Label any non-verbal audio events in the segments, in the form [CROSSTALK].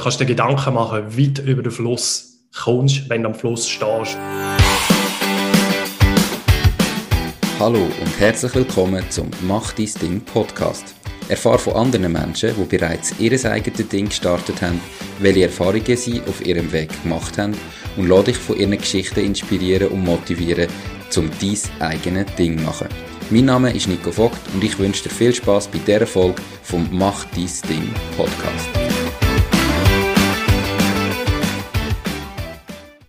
Kannst dir Gedanken machen, du über den Fluss kommst, wenn du am Fluss stehst. Hallo und herzlich willkommen zum Mach dein Ding Podcast. Erfahre von anderen Menschen, die bereits ihr eigenes Ding gestartet haben, welche Erfahrungen sie auf ihrem Weg gemacht haben und lade dich von ihren Geschichten inspirieren und motivieren, um dein eigenes Ding zu machen. Mein Name ist Nico Vogt und ich wünsche dir viel Spaß bei dieser Folge vom Mach dein Ding Podcast.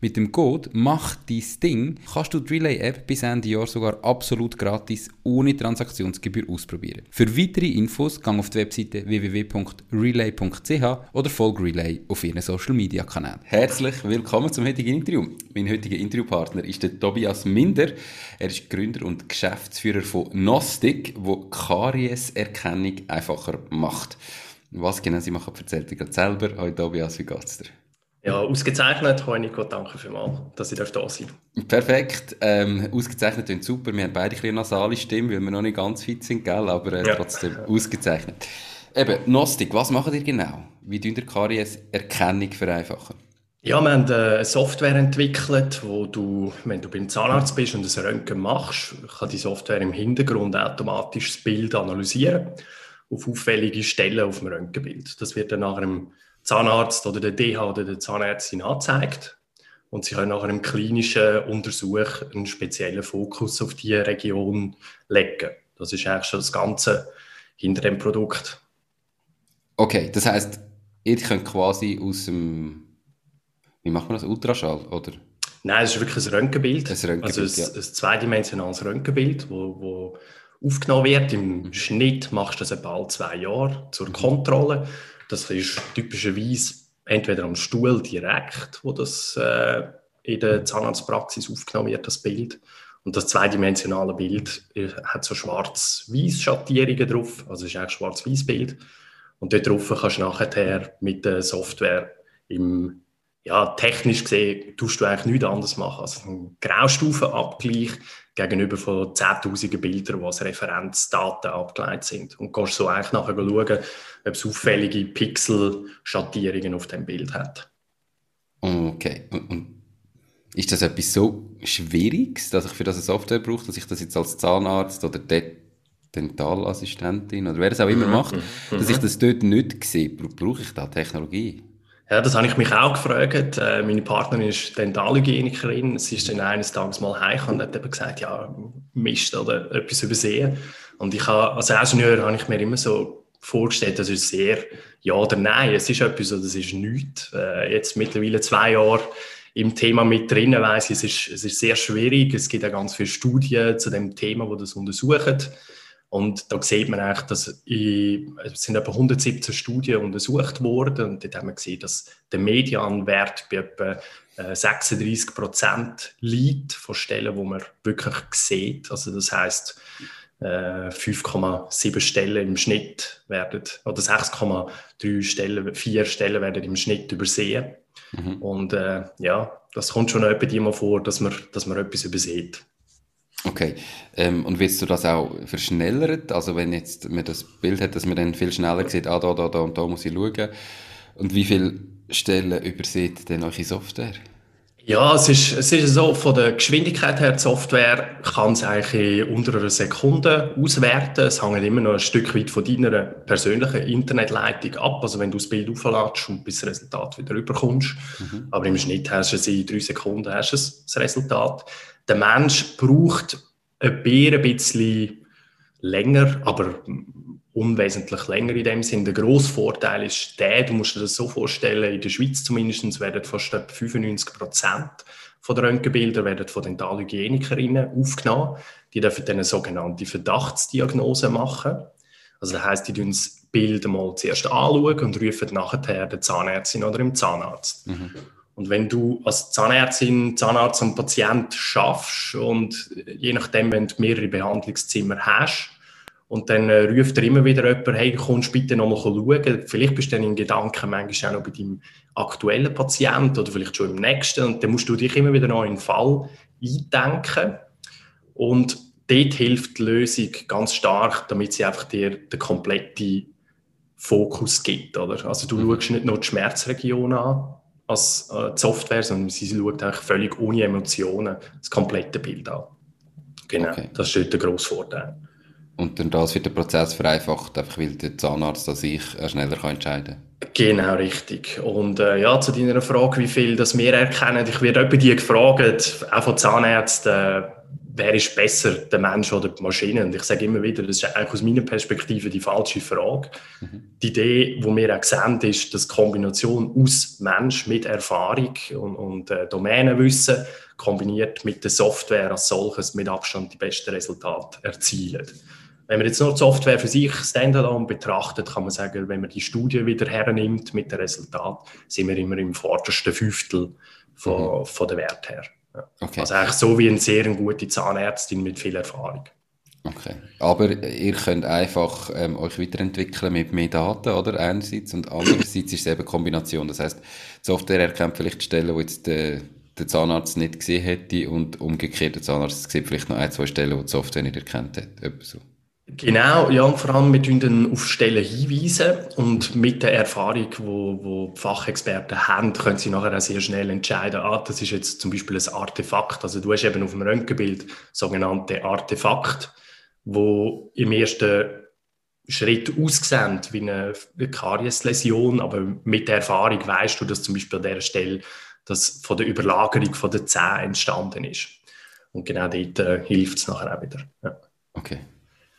Mit dem Code Mach dein Ding kannst du die Relay-App bis Ende Jahr sogar absolut gratis ohne Transaktionsgebühr ausprobieren. Für weitere Infos gang auf die Webseite www.relay.ch oder folge Relay auf ihren Social Media Kanälen. Herzlich willkommen zum heutigen Interview. Mein heutiger Interviewpartner ist der Tobias Minder. Er ist Gründer und Geschäftsführer von Nostik, wo Karieserkennung einfacher macht. Was genau sie machen, erzählt er gerade selber. Hallo Tobias, wie geht's dir? Ja, ausgezeichnet. Nico, danke vielmals, dass ich da sein darf. Perfekt. Ähm, ausgezeichnet klingt super. Wir haben beide ein bisschen nasale Stimmen, weil wir noch nicht ganz fit sind, gell? aber äh, ja. trotzdem ausgezeichnet. Eben, Gnostik, was macht ihr genau? Wie tun ihr Karies-Erkennung vereinfachen? Ja, wir haben äh, eine Software entwickelt, wo du, wenn du beim Zahnarzt bist und ein Röntgen machst, kann die Software im Hintergrund automatisch das Bild analysieren auf auffällige Stellen auf dem Röntgenbild. Das wird dann nach einem Zahnarzt oder der DH oder der Zahnärztin anzeigt. Und sie können nachher im klinischen Untersuch einen speziellen Fokus auf diese Region legen. Das ist eigentlich schon das Ganze hinter dem Produkt. Okay, das heißt, ihr könnt quasi aus dem, wie macht man das, Ultraschall, oder? Nein, es ist wirklich ein Röntgenbild. Ein Röntgenbild also ein, ja. ein zweidimensionales Röntgenbild, wo, wo aufgenommen wird. Im mhm. Schnitt machst du das etwa alle zwei Jahre zur. Kontrolle. Das ist typischerweise entweder am Stuhl direkt, wo das äh, in der Zahnarztpraxis aufgenommen wird, das Bild. Und das zweidimensionale Bild äh, hat so schwarz-weiß Schattierungen drauf, also ist eigentlich schwarz-weiß Bild. Und dort drauf kannst du nachher mit der Software im ja, technisch gesehen tust du eigentlich nichts anderes machen als einen Graustufenabgleich gegenüber von zehntausenden Bildern, die als Referenzdaten abgeleitet sind. Und kannst so eigentlich nachher schauen, ob es auffällige Pixelschattierungen auf dem Bild hat. Okay. Und, ist das etwas so Schwieriges, dass ich für das eine Software brauche, dass ich das jetzt als Zahnarzt oder Dentalassistentin oder wer es auch immer mhm. macht, dass ich mhm. das dort nicht sehe? Brauche ich da Technologie? Ja, das habe ich mich auch gefragt. Äh, meine Partnerin ist Dentalhygienikerin. Sie ist dann eines Tages mal heim und hat eben gesagt, ja, Mist oder etwas übersehen. Und ich habe, als Ingenieur habe ich mir immer so vorgestellt, das ist sehr ja oder nein. Es ist etwas oder es ist nichts. Äh, jetzt mittlerweile zwei Jahre im Thema mit drinnen weiss ich, es ist, es ist sehr schwierig. Es gibt ja ganz viele Studien zu dem Thema, wo das untersuchen. Und da sieht man eigentlich, dass in, es sind etwa 117 Studien untersucht worden und dort haben wir gesehen, dass der Medianwert bei etwa 36 äh, Prozent liegt von Stellen, wo man wirklich sieht. Also das heißt 5,7 Stellen im Schnitt werden oder 6,3 Stellen, 4 Stellen werden im Schnitt übersehen. Mhm. Und äh, ja, das kommt schon etwa mal vor, dass man, dass man etwas übersieht. Okay. Ähm, und willst du das auch verschnellert? Also wenn jetzt man das Bild hat, dass man dann viel schneller sieht, ah, da, da, da und da muss ich schauen. Und wie viele Stellen übersieht denn eure Software? Ja, es ist, es ist so, von der Geschwindigkeit her, die Software kann es eigentlich in unter einer Sekunde auswerten. Es hängt immer noch ein Stück weit von deiner persönlichen Internetleitung ab. Also wenn du das Bild aufladest und bis das Resultat wieder rüberkommst. Mhm. Aber im Schnitt hast du es in drei Sekunden hast du das Resultat der Mensch braucht ein bisschen länger, aber unwesentlich länger in dem Sinn. Der grosse Vorteil ist der, du musst dir das so vorstellen, in der Schweiz zumindest werden fast etwa 95 Prozent von den Röntgenbildern werden von Dentalhygienikerinnen aufgenommen. Die dürfen dann eine sogenannte Verdachtsdiagnose machen. Also das heisst, die tun das Bild mal zuerst anschauen und rufen nachher den Zahnärztin oder den Zahnarzt. Mhm. Und wenn du als Zahnärztin, Zahnarzt am Patient schaffst und je nachdem, wenn du mehrere Behandlungszimmer hast, und dann äh, ruft er immer wieder jemand, hey, kommst bitte noch mal schauen. Vielleicht bist du dann in Gedanken manchmal auch noch bei deinem aktuellen Patienten oder vielleicht schon im nächsten. Und dann musst du dich immer wieder noch in den Fall eindenken. Und dort hilft die Lösung ganz stark, damit sie einfach dir den kompletten Fokus gibt. Oder? Also du mhm. schaust nicht nur die Schmerzregion an, als äh, Software, sondern sie schaut eigentlich völlig ohne Emotionen das komplette Bild an. Genau, okay. das ist der grosse Vorteil. Und dann das wird der Prozess vereinfacht, einfach weil der Zahnarzt an sich schneller kann entscheiden kann. Genau, richtig. Und äh, ja, zu deiner Frage, wie viel das wir erkennen, ich werde etwa die gefragt, auch von Zahnärzten, äh, wer ist besser, der Mensch oder die Maschine? Und ich sage immer wieder, das ist eigentlich aus meiner Perspektive die falsche Frage. Mhm. Die Idee, die wir auch sehen, ist, dass die Kombination aus Mensch mit Erfahrung und, und äh, Domänenwissen kombiniert mit der Software als solches mit Abstand die besten Resultate erzielen. Wenn man jetzt nur die Software für sich standalone betrachtet, kann man sagen, wenn man die Studie wieder hernimmt mit dem Resultat, sind wir immer im vordersten Fünftel von, mhm. von der Wert her. Okay. Also eigentlich so wie eine sehr gute Zahnärztin mit viel Erfahrung. Okay. Aber ihr könnt einfach ähm, euch weiterentwickeln mit mehr Daten, oder? Einerseits und andererseits ist es eben Kombination. Das heißt, die Software erkennt vielleicht Stellen, wo jetzt der, der Zahnarzt nicht gesehen hätte und umgekehrt der Zahnarzt sieht vielleicht noch ein, zwei Stellen, wo die Software nicht erkannt hat. so. Genau, ja, und vor allem wir dann auf Stellen hinweisen und mit der Erfahrung, wo, wo die Fachexperten haben, können sie nachher auch sehr schnell entscheiden, ah, das ist jetzt zum Beispiel ein Artefakt. Also du hast eben auf dem Röntgenbild sogenannte Artefakt, wo im ersten Schritt aussehen wie eine Kariesläsion, aber mit der Erfahrung weißt du, dass zum Beispiel an dieser Stelle das von der Überlagerung von der Zähne entstanden ist. Und genau dort äh, hilft es nachher auch wieder. Ja. Okay.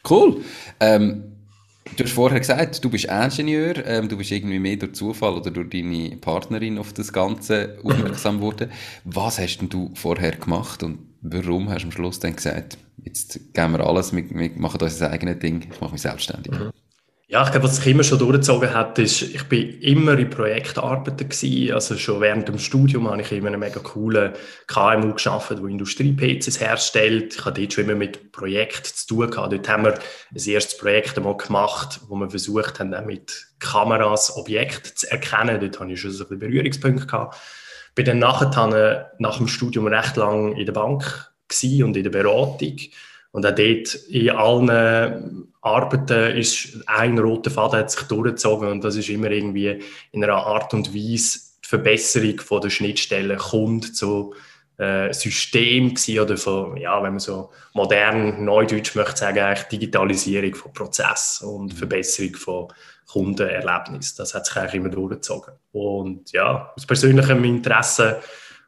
Cool. Ähm, du hast vorher gesagt, du bist Ingenieur, ähm, du bist irgendwie mehr durch Zufall oder durch deine Partnerin auf das Ganze aufmerksam [LAUGHS] geworden. Was hast denn du vorher gemacht und warum hast du am Schluss dann gesagt, jetzt geben wir alles, wir, wir machen unser eigenes Ding, ich mache mich selbstständig? Ja, ich glaube, was sich immer schon durchgezogen hat, ist, ich bin immer in Projektarbeiten gewesen. Also schon während dem Studium habe ich immer einen mega coolen KMU geschaffen, der Industrie-PCs herstellt. Ich hatte dort schon immer mit Projekten zu tun gehabt. Dort haben wir ein erstes Projekt einmal gemacht, wo wir versucht haben, mit Kameras Objekte zu erkennen. Dort hatte ich schon so ein Berührungspunkte gehabt. Bin dann nachher, nach dem Studium recht lang in der Bank und in der Beratung. Und auch dort in allen Arbeiten ist ein roter Faden hat sich durchgezogen und das ist immer irgendwie in einer Art und Weise die Verbesserung von der Schnittstelle kommt zu äh, System oder von, ja, wenn man so modern Neudeutsch möchte sagen, eigentlich Digitalisierung von Prozess und mhm. Verbesserung von Kundenerlebnis. Das hat sich eigentlich immer durchgezogen. Und ja, aus persönlichem Interesse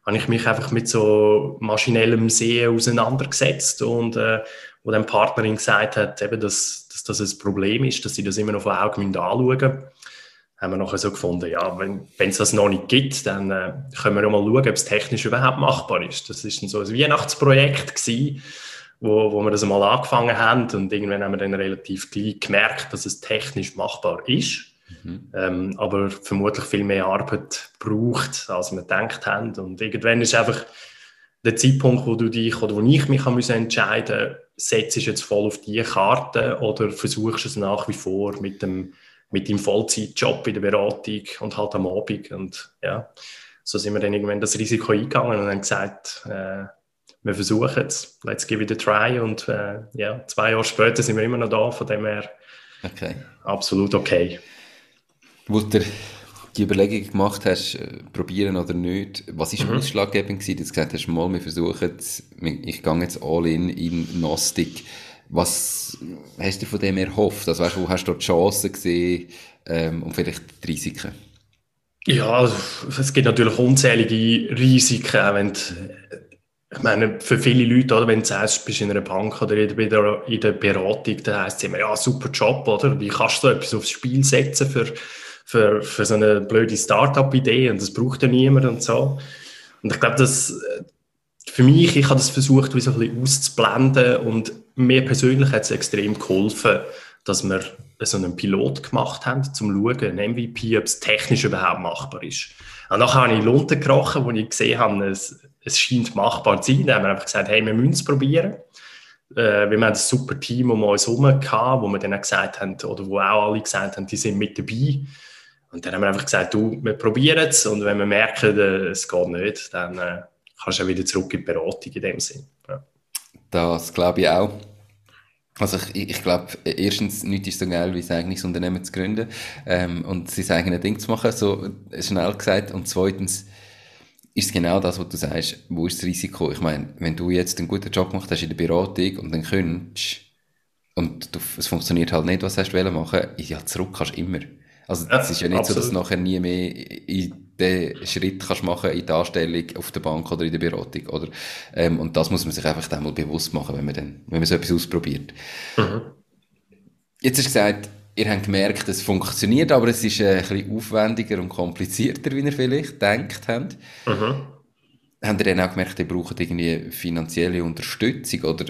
habe ich mich einfach mit so maschinellem Sehen auseinandergesetzt und äh, wo dann Partnerin gesagt hat, eben, dass, dass das ein Problem ist, dass sie das immer noch von Augen anschauen müssen, haben wir nachher so gefunden, ja, wenn es das noch nicht gibt, dann äh, können wir ja mal schauen, ob es technisch überhaupt machbar ist. Das ist dann so ein Weihnachtsprojekt gewesen, wo, wo wir das mal angefangen haben und irgendwann haben wir dann relativ gleich gemerkt, dass es technisch machbar ist Mhm. Ähm, aber vermutlich viel mehr Arbeit braucht, als wir gedacht haben. Und irgendwann ist einfach der Zeitpunkt, wo du dich oder wo ich mich entscheiden muss, setzt du jetzt voll auf die Karte oder versuchst es nach wie vor mit dem mit dem Vollzeitjob in der Beratung und halt am Abend. Und ja, so sind wir dann irgendwann das Risiko eingegangen und haben gesagt, äh, wir versuchen es, let's give it a try. Und äh, ja, zwei Jahre später sind wir immer noch da, von dem her okay. absolut okay wo du die Überlegung gemacht hast, äh, probieren oder nicht, was ist mhm. ausschlaggebend gewesen? Du hast gesagt hast, mal, wir versuchen es, ich gehe jetzt all in in Gnostik. Was hast du von dem erhofft? Also, weißt, wo hast du dort Chancen gesehen ähm, und vielleicht die Risiken? Ja, also, es gibt natürlich unzählige Risiken, wenn du, ich meine, für viele Leute, oder, wenn du sagst, bist in einer Bank oder in der, in der Beratung, dann heisst es immer, ja, super Job, oder? Wie kannst du etwas aufs Spiel setzen für für, für so eine blöde Start-up-Idee und das braucht ja niemand und so. Und ich glaube, dass äh, für mich, ich habe das versucht, wie so ein bisschen auszublenden und mir persönlich hat es extrem geholfen, dass wir so einen Pilot gemacht haben, zum zu schauen, ein MVP, ob es technisch überhaupt machbar ist. Und nachher habe ich Lunte gekrochen, wo ich gesehen habe, es, es scheint machbar zu sein. Dann haben wir einfach gesagt, hey, wir müssen es probieren. Äh, wir haben ein super Team um uns herum gehabt, wo wir dann auch gesagt haben, oder wo auch alle gesagt haben, die sind mit dabei. Und dann haben wir einfach gesagt, du, wir probieren es und wenn wir merken, äh, es geht nicht, dann äh, kannst du auch wieder zurück in die Beratung in dem Sinn. Ja. Das glaube ich auch. Also ich, ich glaube, erstens, nichts ist so geil, wie ein eigenes Unternehmen zu gründen ähm, und sein eigenes Ding zu machen, so schnell gesagt. Und zweitens ist es genau das, was du sagst, wo ist das Risiko? Ich meine, wenn du jetzt einen guten Job gemacht hast in der Beratung und dann könntest und du, es funktioniert halt nicht, was hast du machen ja, zurück kannst du immer. Also es ist ja nicht absolut. so, dass du nachher nie mehr in den Schritt kannst machen in die Anstellung auf der Bank oder in der Beratung, oder? Ähm, und das muss man sich einfach einmal bewusst machen, wenn man dann, wenn man so etwas ausprobiert. Mhm. Jetzt hast du gesagt, ihr habt gemerkt, es funktioniert, aber es ist äh, ein bisschen aufwendiger und komplizierter, wie ihr vielleicht gedacht habt. Mhm. Habt ihr dann auch gemerkt, ihr braucht irgendwie finanzielle Unterstützung oder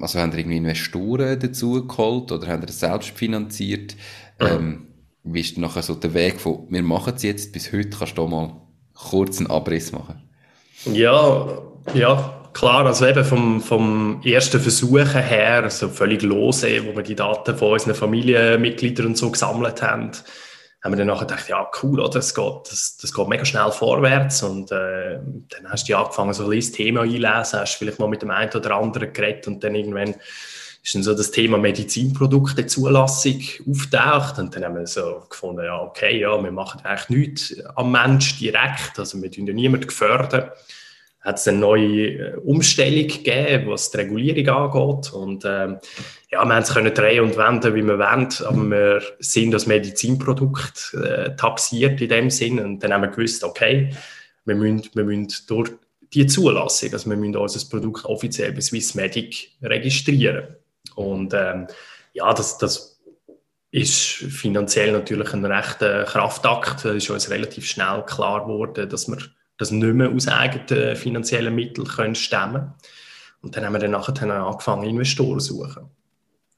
also habt ihr irgendwie Investoren dazu geholt oder habt ihr das selbst finanziert? Mhm. Ähm, wie ist nachher so der Weg von, wir machen es jetzt, bis heute kannst du mal kurz einen Abriss machen? Ja, ja, klar, also eben vom, vom ersten Versuchen her, also völlig lose, wo wir die Daten von unseren Familienmitgliedern und so gesammelt haben, haben wir dann nachher gedacht, ja, cool, oder? Das geht, das, das geht mega schnell vorwärts. Und äh, dann hast du angefangen, so ein Thema einlesen, hast vielleicht mal mit dem einen oder anderen geredet und dann irgendwann ist dann so das Thema Medizinprodukte Zulassung auftaucht und dann haben wir so gefunden, ja, okay, ja, wir machen eigentlich nichts am Mensch direkt, also wir tun ja niemanden gefördern. Hat es eine neue äh, Umstellung gegeben, was die Regulierung angeht und ähm, ja, wir haben es können drehen und wenden, wie wir wollen, aber wir sind das Medizinprodukt äh, taxiert in dem Sinn und dann haben wir gewusst, okay, wir müssen, wir müssen durch die Zulassung, also wir müssen unser Produkt offiziell bei Swissmedic registrieren. Und ähm, ja, das, das ist finanziell natürlich ein rechter Kraftakt. Es ist uns relativ schnell klar geworden, dass wir das nicht mehr aus eigenen finanziellen Mitteln können stemmen Und dann haben wir dann nachher angefangen, Investoren zu suchen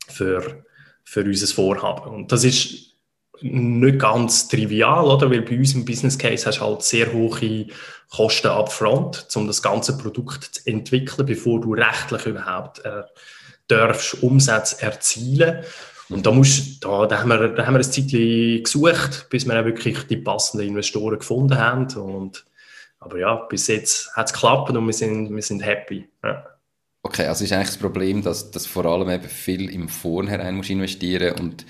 für, für unser Vorhaben. Und das ist nicht ganz trivial, oder? Weil bei uns im Business Case hast du halt sehr hohe Kosten upfront, um das ganze Produkt zu entwickeln, bevor du rechtlich überhaupt äh, darfst Umsätze erzielen. Und da, musst, da, da, haben wir, da haben wir ein Zeitchen gesucht, bis wir auch wirklich die passenden Investoren gefunden haben. Und, aber ja, bis jetzt hat es geklappt und wir sind, wir sind happy. Ja. Okay, also ist eigentlich das Problem, dass, dass vor allem eben viel im Vornherein musst investieren und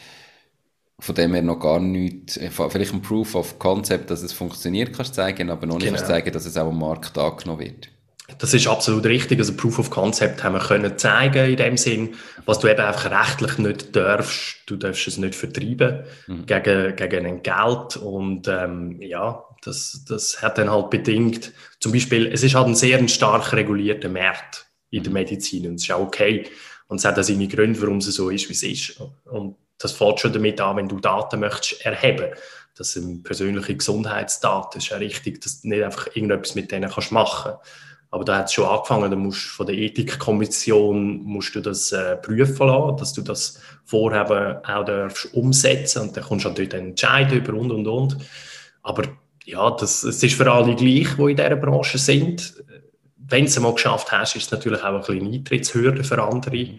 von dem her noch gar nichts, äh, vielleicht ein Proof of Concept, dass es funktioniert, kannst zeigen, aber noch nicht genau. zeigen, dass es auch am Markt angenommen wird. Das ist absolut richtig. Also Proof of Concept haben wir können zeigen in dem Sinn, was du eben einfach rechtlich nicht darfst. Du darfst es nicht vertreiben mhm. gegen, gegen ein Geld. Und ähm, ja, das, das hat dann halt bedingt, zum Beispiel, es ist halt ein sehr stark regulierter Markt in der mhm. Medizin und es ist auch okay. Und es hat auch seine Gründe, warum es so ist, wie es ist. Und das fängt schon damit an, wenn du Daten möchtest erheben. Das sind persönliche Gesundheitsdaten. Es ist ja richtig, dass du nicht einfach irgendetwas mit denen kannst machen kannst aber da hat es schon angefangen, da musst von der Ethikkommission musst du das äh, prüfen lassen, dass du das Vorhaben auch darfst umsetzen und dann kommst du natürlich entscheiden über und und und. Aber ja, das, es ist für alle gleich, die in dieser Branche sind. Wenn du es einmal geschafft hast, ist es natürlich auch ein bisschen Eintrittshürde für andere.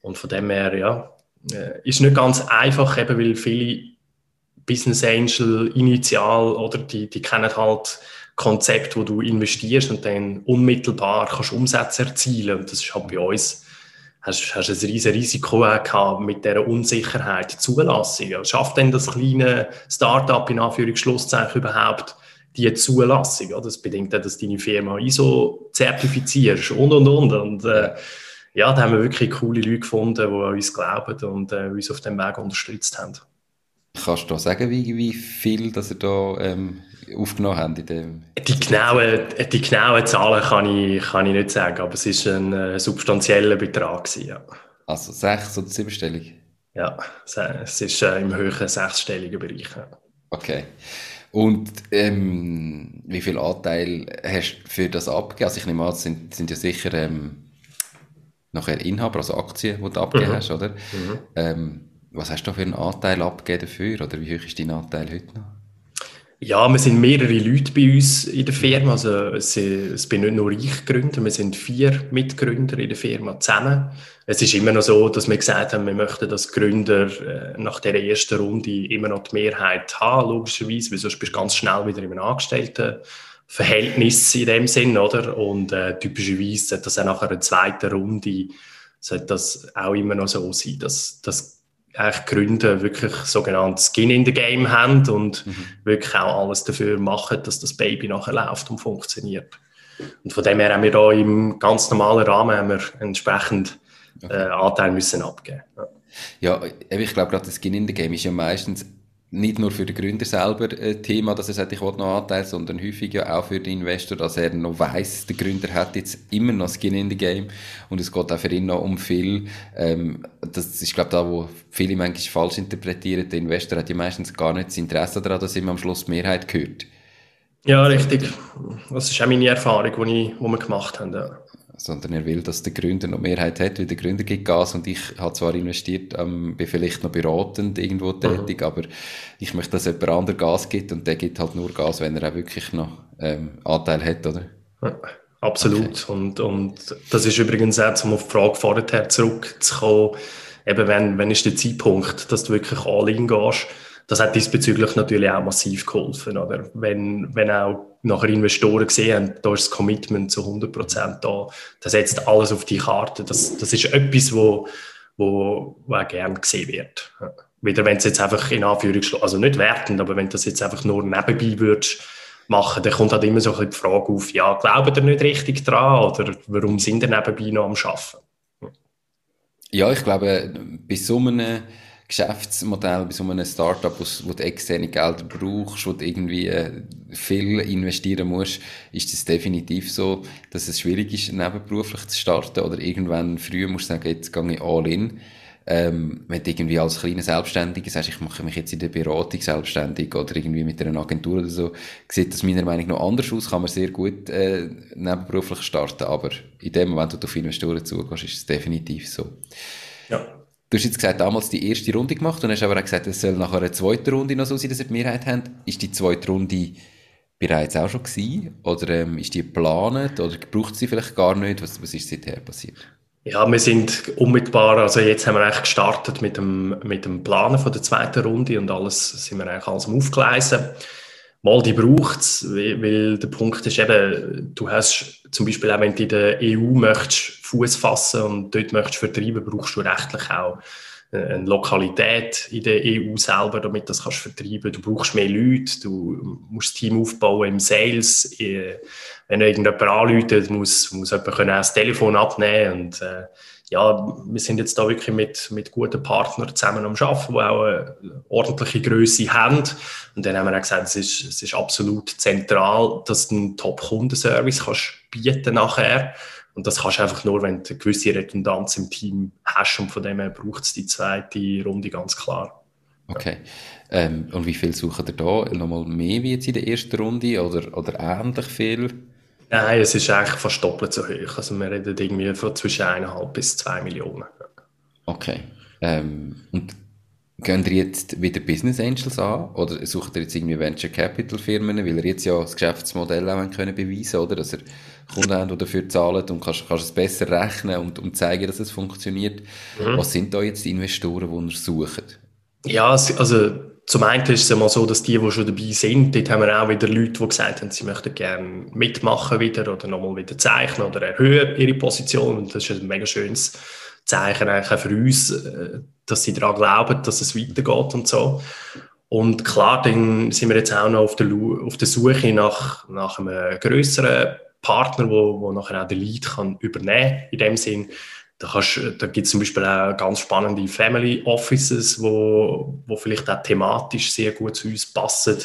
Und von dem her, ja, äh, ist nicht ganz einfach, eben weil viele Business Angel initial oder die, die kennen halt Konzept, wo du investierst und dann unmittelbar kannst Umsätze erzielen. Und das ist halt bei uns, hast, hast ein riesiges Risiko gehabt mit dieser Unsicherheit, Zulassung. Also schafft denn das kleine Startup in Anführungsschlusszeichen überhaupt die Zulassung? Das bedingt auch, dass deine Firma ISO zertifizierst und, und, und. Und äh, ja, da haben wir wirklich coole Leute gefunden, die an uns glauben und äh, uns auf dem Weg unterstützt haben. Kannst du da sagen, wie, wie viel dass ihr da ähm, aufgenommen haben in dem? Die genauen, die genauen Zahlen kann ich, kann ich nicht sagen, aber es war ein äh, substanzieller Betrag. Gewesen, ja. Also sechs- oder siebenstellig? Ja, es ist äh, im höheren sechsstelligen Bereich. Ja. Okay. Und ähm, wie viel Anteil hast du für das abgegeben? Also ich nehme an, es sind, sind ja sicher ähm, nachher Inhaber, also Aktien, die du abgegeben mhm. hast, oder? Mhm. Ähm, was hast du für einen Anteil abgegeben dafür? Oder wie hoch ist dein Anteil heute noch? Ja, wir sind mehrere Leute bei uns in der Firma. Also es, es bin nicht nur ich Gründer, wir sind vier Mitgründer in der Firma zusammen. Es ist immer noch so, dass wir gesagt haben, wir möchten als Gründer äh, nach der ersten Runde immer noch die Mehrheit haben, logischerweise, weil sonst bist du ganz schnell wieder in einem Angestelltenverhältnis in dem Sinn, oder? Und äh, typischerweise sollte das auch nach einer zweiten Runde sollte das auch immer noch so sein, dass, dass eigentlich Gründer wirklich sogenanntes Skin in the Game haben und mhm. wirklich auch alles dafür machen, dass das Baby nachher läuft und funktioniert. Und von dem her haben wir da im ganz normalen Rahmen haben wir entsprechend äh, Anteil müssen abgeben. Ja, ja ich glaube gerade das Skin in the Game ist ja meistens nicht nur für den Gründer selber ein äh, Thema, dass er sagt, ich will noch Anteil, sondern häufig ja auch für den Investor, dass er noch weiß, der Gründer hat jetzt immer noch Skin in the Game und es geht auch für ihn noch um viel. Ähm, das ist, glaube ich, da, wo viele manchmal falsch interpretieren. Der Investor hat ja meistens gar nicht das Interesse daran, dass ihm am Schluss die Mehrheit gehört. Ja, richtig. Das ist auch meine Erfahrung, die, ich, die wir gemacht haben. Ja sondern er will, dass der Gründer noch Mehrheit hat, weil der Gründer gibt Gas und ich habe zwar investiert, ähm, bin vielleicht noch beratend irgendwo mhm. tätig, mhm. aber ich möchte, dass jemand anderes Gas gibt und der gibt halt nur Gas, wenn er auch wirklich noch ähm, Anteil hat, oder? Ja, absolut. Okay. Und, und das ist übrigens auch, um auf die Frage vorher zurückzukommen, eben wenn, wenn ist der Zeitpunkt, dass du wirklich all in gehst, das hat diesbezüglich natürlich auch massiv geholfen. Oder? Wenn, wenn auch nachher Investoren gesehen haben, da ist das Commitment zu 100 Prozent da, das setzt alles auf die Karte. Das, das ist etwas, wo, wo, wo auch gern gesehen wird. Wieder wenn es jetzt einfach in Anführungsstrichen, also nicht wertend, aber wenn das jetzt einfach nur nebenbei würdest machen, dann kommt halt immer so ein bisschen die Frage auf, ja, glauben ihr nicht richtig dran oder warum sind ihr nebenbei noch am Arbeiten? Ja, ich glaube, bei so einem Geschäftsmodell bei so einem Startup, wo du externe Gelder brauchst, wo du irgendwie äh, viel investieren musst, ist es definitiv so, dass es schwierig ist, nebenberuflich zu starten oder irgendwann früher musst du sagen, jetzt gehe ich all in. Ähm, wenn du irgendwie als kleiner Selbstständiger sagst, ich mache mich jetzt in der Beratung selbstständig oder irgendwie mit einer Agentur oder so, sieht das meiner Meinung nach anders aus, kann man sehr gut äh, nebenberuflich starten, aber in dem Moment, wo du auf Investoren zugehst, ist es definitiv so. Ja. Du hast jetzt gesagt, damals die erste Runde gemacht und hast aber auch gesagt, es soll nachher eine zweite Runde noch so sein, dass ihr die Mehrheit habt. Ist die zweite Runde bereits auch schon gewesen? Oder ähm, ist die geplant? Oder braucht sie vielleicht gar nicht? Was, was ist seither passiert? Ja, wir sind unmittelbar, also jetzt haben wir eigentlich gestartet mit dem, mit dem Planen von der zweiten Runde und alles sind wir eigentlich alles am Aufgleisen. Mal die braucht es, weil, der Punkt ist eben, du hast zum Beispiel auch, wenn du in der EU möchtest Fuß fassen und dort möchtest vertreiben, brauchst du rechtlich auch äh, eine Lokalität in der EU selber, damit das kannst vertreiben. Du brauchst mehr Leute, du musst Team aufbauen im Sales. Äh, wenn irgendjemand anruft, muss, muss jemand können das Telefon abnehmen und äh, ja, wir sind jetzt da wirklich mit, mit guten Partnern zusammen am Arbeiten, die auch eine ordentliche Größe haben. Und dann haben wir auch gesagt, es ist, es ist absolut zentral, dass du einen Top-Kundenservice kannst bieten nachher. Und das kannst du einfach nur, wenn du eine gewisse Redundanz im Team hast. Und von dem her braucht es die zweite Runde ganz klar. Okay. Ähm, und wie viel suchen ihr da? Nochmal mehr wie jetzt in der ersten Runde oder, oder ähnlich viel? Nein, es ist eigentlich fast doppelt so hoch. Also wir reden irgendwie von zwischen 1,5 bis 2 Millionen. Okay. Ähm, und gehen ihr jetzt wieder Business Angels an? Oder sucht ihr jetzt irgendwie Venture Capital Firmen, weil ihr jetzt ja das Geschäftsmodell auch können beweisen oder? Dass ihr Kunden habt, die dafür zahlen und kannst, kannst es besser rechnen und, und zeigen, dass es funktioniert. Mhm. Was sind da jetzt die Investoren, die ihr sucht? Ja, also zum einen ist es mal so, dass die, die schon dabei sind, dort haben wir auch wieder Leute, die gesagt haben, sie möchten gerne mitmachen wieder oder nochmal wieder zeichnen oder erhöhen ihre Position. Und das ist ein mega schönes Zeichen eigentlich auch für uns, äh, dass sie daran glauben, dass es weitergeht und so. Und klar, dann sind wir jetzt auch noch auf der, auf der Suche nach, nach einem größeren Partner, wo, wo nachher auch den Lead kann übernehmen kann, in dem Sinn, da, da gibt es zum Beispiel auch ganz spannende Family Offices, wo, wo vielleicht auch thematisch sehr gut zu uns passen.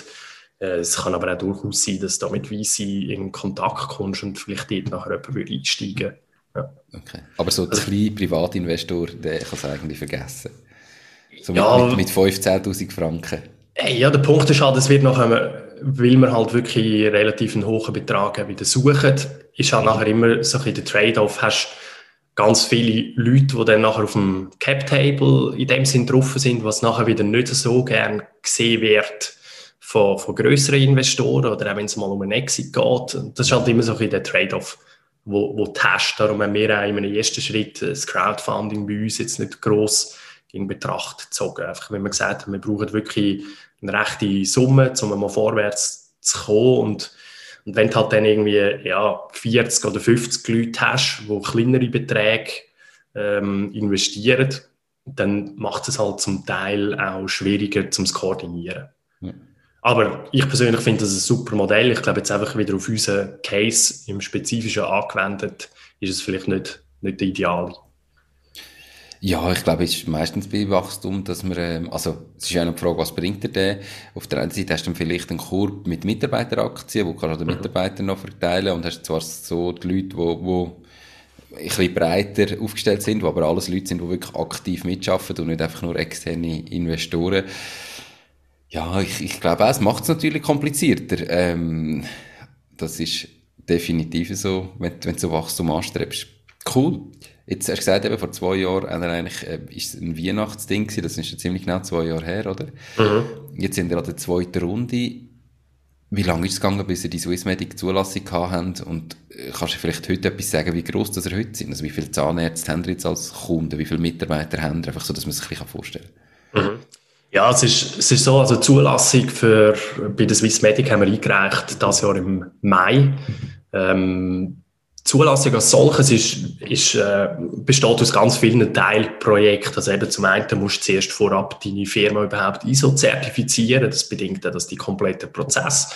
Äh, es kann aber auch durchaus sein, dass du mit Weisse in Kontakt kommst und vielleicht dort nachher jemand würde einsteigen ja. okay. Aber so der kleine Privatinvestor, der kann es eigentlich vergessen. So ja, mit, mit 15.000 Franken. Ja, der Punkt ist halt, es wird nachher, weil wir halt wirklich relativ einen hohen Betrag wieder suchen, ist halt nachher immer so ein bisschen der Trade-off, hast ganz viele Leute, die dann nachher auf dem Cap-Table in dem Sinn drauf sind, was nachher wieder nicht so gern gesehen wird von, von größeren Investoren oder auch wenn es mal um einen Exit geht. Das ist halt immer so ein bisschen der Trade-off, wo, wo hast. Darum haben wir auch in einem ersten Schritt das Crowdfunding bei uns jetzt nicht gross in Betracht gezogen. Einfach, wenn wir gesagt haben, wir brauchen wirklich eine rechte Summe, um mal vorwärts zu kommen und und wenn du halt dann irgendwie ja, 40 oder 50 Leute hast, die kleinere Beträge ähm, investieren, dann macht es halt zum Teil auch schwieriger zum Koordinieren. Ja. Aber ich persönlich finde das ein super Modell. Ich glaube, jetzt einfach wieder auf unseren Case im Spezifischen angewendet, ist es vielleicht nicht, nicht der Ideal. Ja, ich glaube, es ist meistens bei Wachstum, dass man, ähm, also, es ist ja eine Frage, was bringt er denn? Auf der einen Seite hast du dann vielleicht einen Korb mit Mitarbeiteraktien, wo kannst du den mhm. Mitarbeitern noch verteilen und hast zwar so die Leute, die, wo ein bisschen breiter aufgestellt sind, wo aber alles Leute sind, die wirklich aktiv mitschaffen und nicht einfach nur externe Investoren. Ja, ich, ich glaube auch, es macht es natürlich komplizierter. Ähm, das ist definitiv so, wenn, wenn du so Wachstum anstrebst. Cool. Jetzt hast du gesagt, eben vor zwei Jahren äh, eigentlich, äh, ist es ein Weihnachtsding gewesen, das ist ja ziemlich genau zwei Jahre her, oder? Mhm. Jetzt sind wir an der zweiten Runde. Wie lange ist es gegangen, bis ihr die Swissmedic Zulassung habt? Und äh, kannst du vielleicht heute etwas sagen, wie groß das ihr heute sind? Also wie viele Zahnärzte haben ihr jetzt als Kunden? Wie viele Mitarbeiter haben ihr? Einfach so, dass man sich ein bisschen vorstellen kann. Mhm. Ja, es ist, es ist so, also Zulassung für, bei der Swissmedic haben wir eingereicht, das Jahr im Mai. Ähm, Zulassung als solches ist, ist, äh, besteht aus ganz vielen Teilprojekten. Also eben zum einen musst du zuerst vorab deine Firma überhaupt ISO zertifizieren. Das bedingt dann, dass die komplette Prozess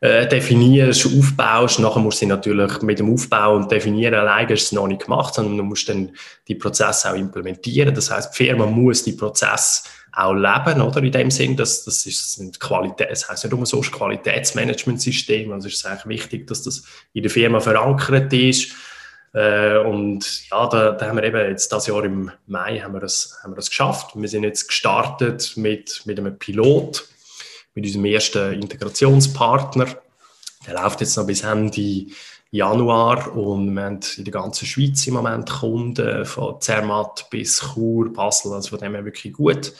äh, definierst, aufbaust. Nachher musst du sie natürlich mit dem Aufbau und Definieren alleine ist es noch nicht gemacht, sondern du musst dann die Prozesse auch implementieren. Das heißt, die Firma muss die Prozesse auch leben, oder? In dem Sinn, dass das ist ein Qualität, es heißt nicht umsonst Qualitätsmanagementsystem. Also es ist eigentlich wichtig, dass das in der Firma verankert ist. Äh, und ja, da, da haben wir eben jetzt das Jahr im Mai haben wir das, haben wir das geschafft. Wir sind jetzt gestartet mit, mit einem Pilot, mit unserem ersten Integrationspartner. Der läuft jetzt noch bis Ende Januar und wir haben in der ganzen Schweiz im Moment Kunden von Zermatt bis Chur, Basel, also von dem her wirklich gut.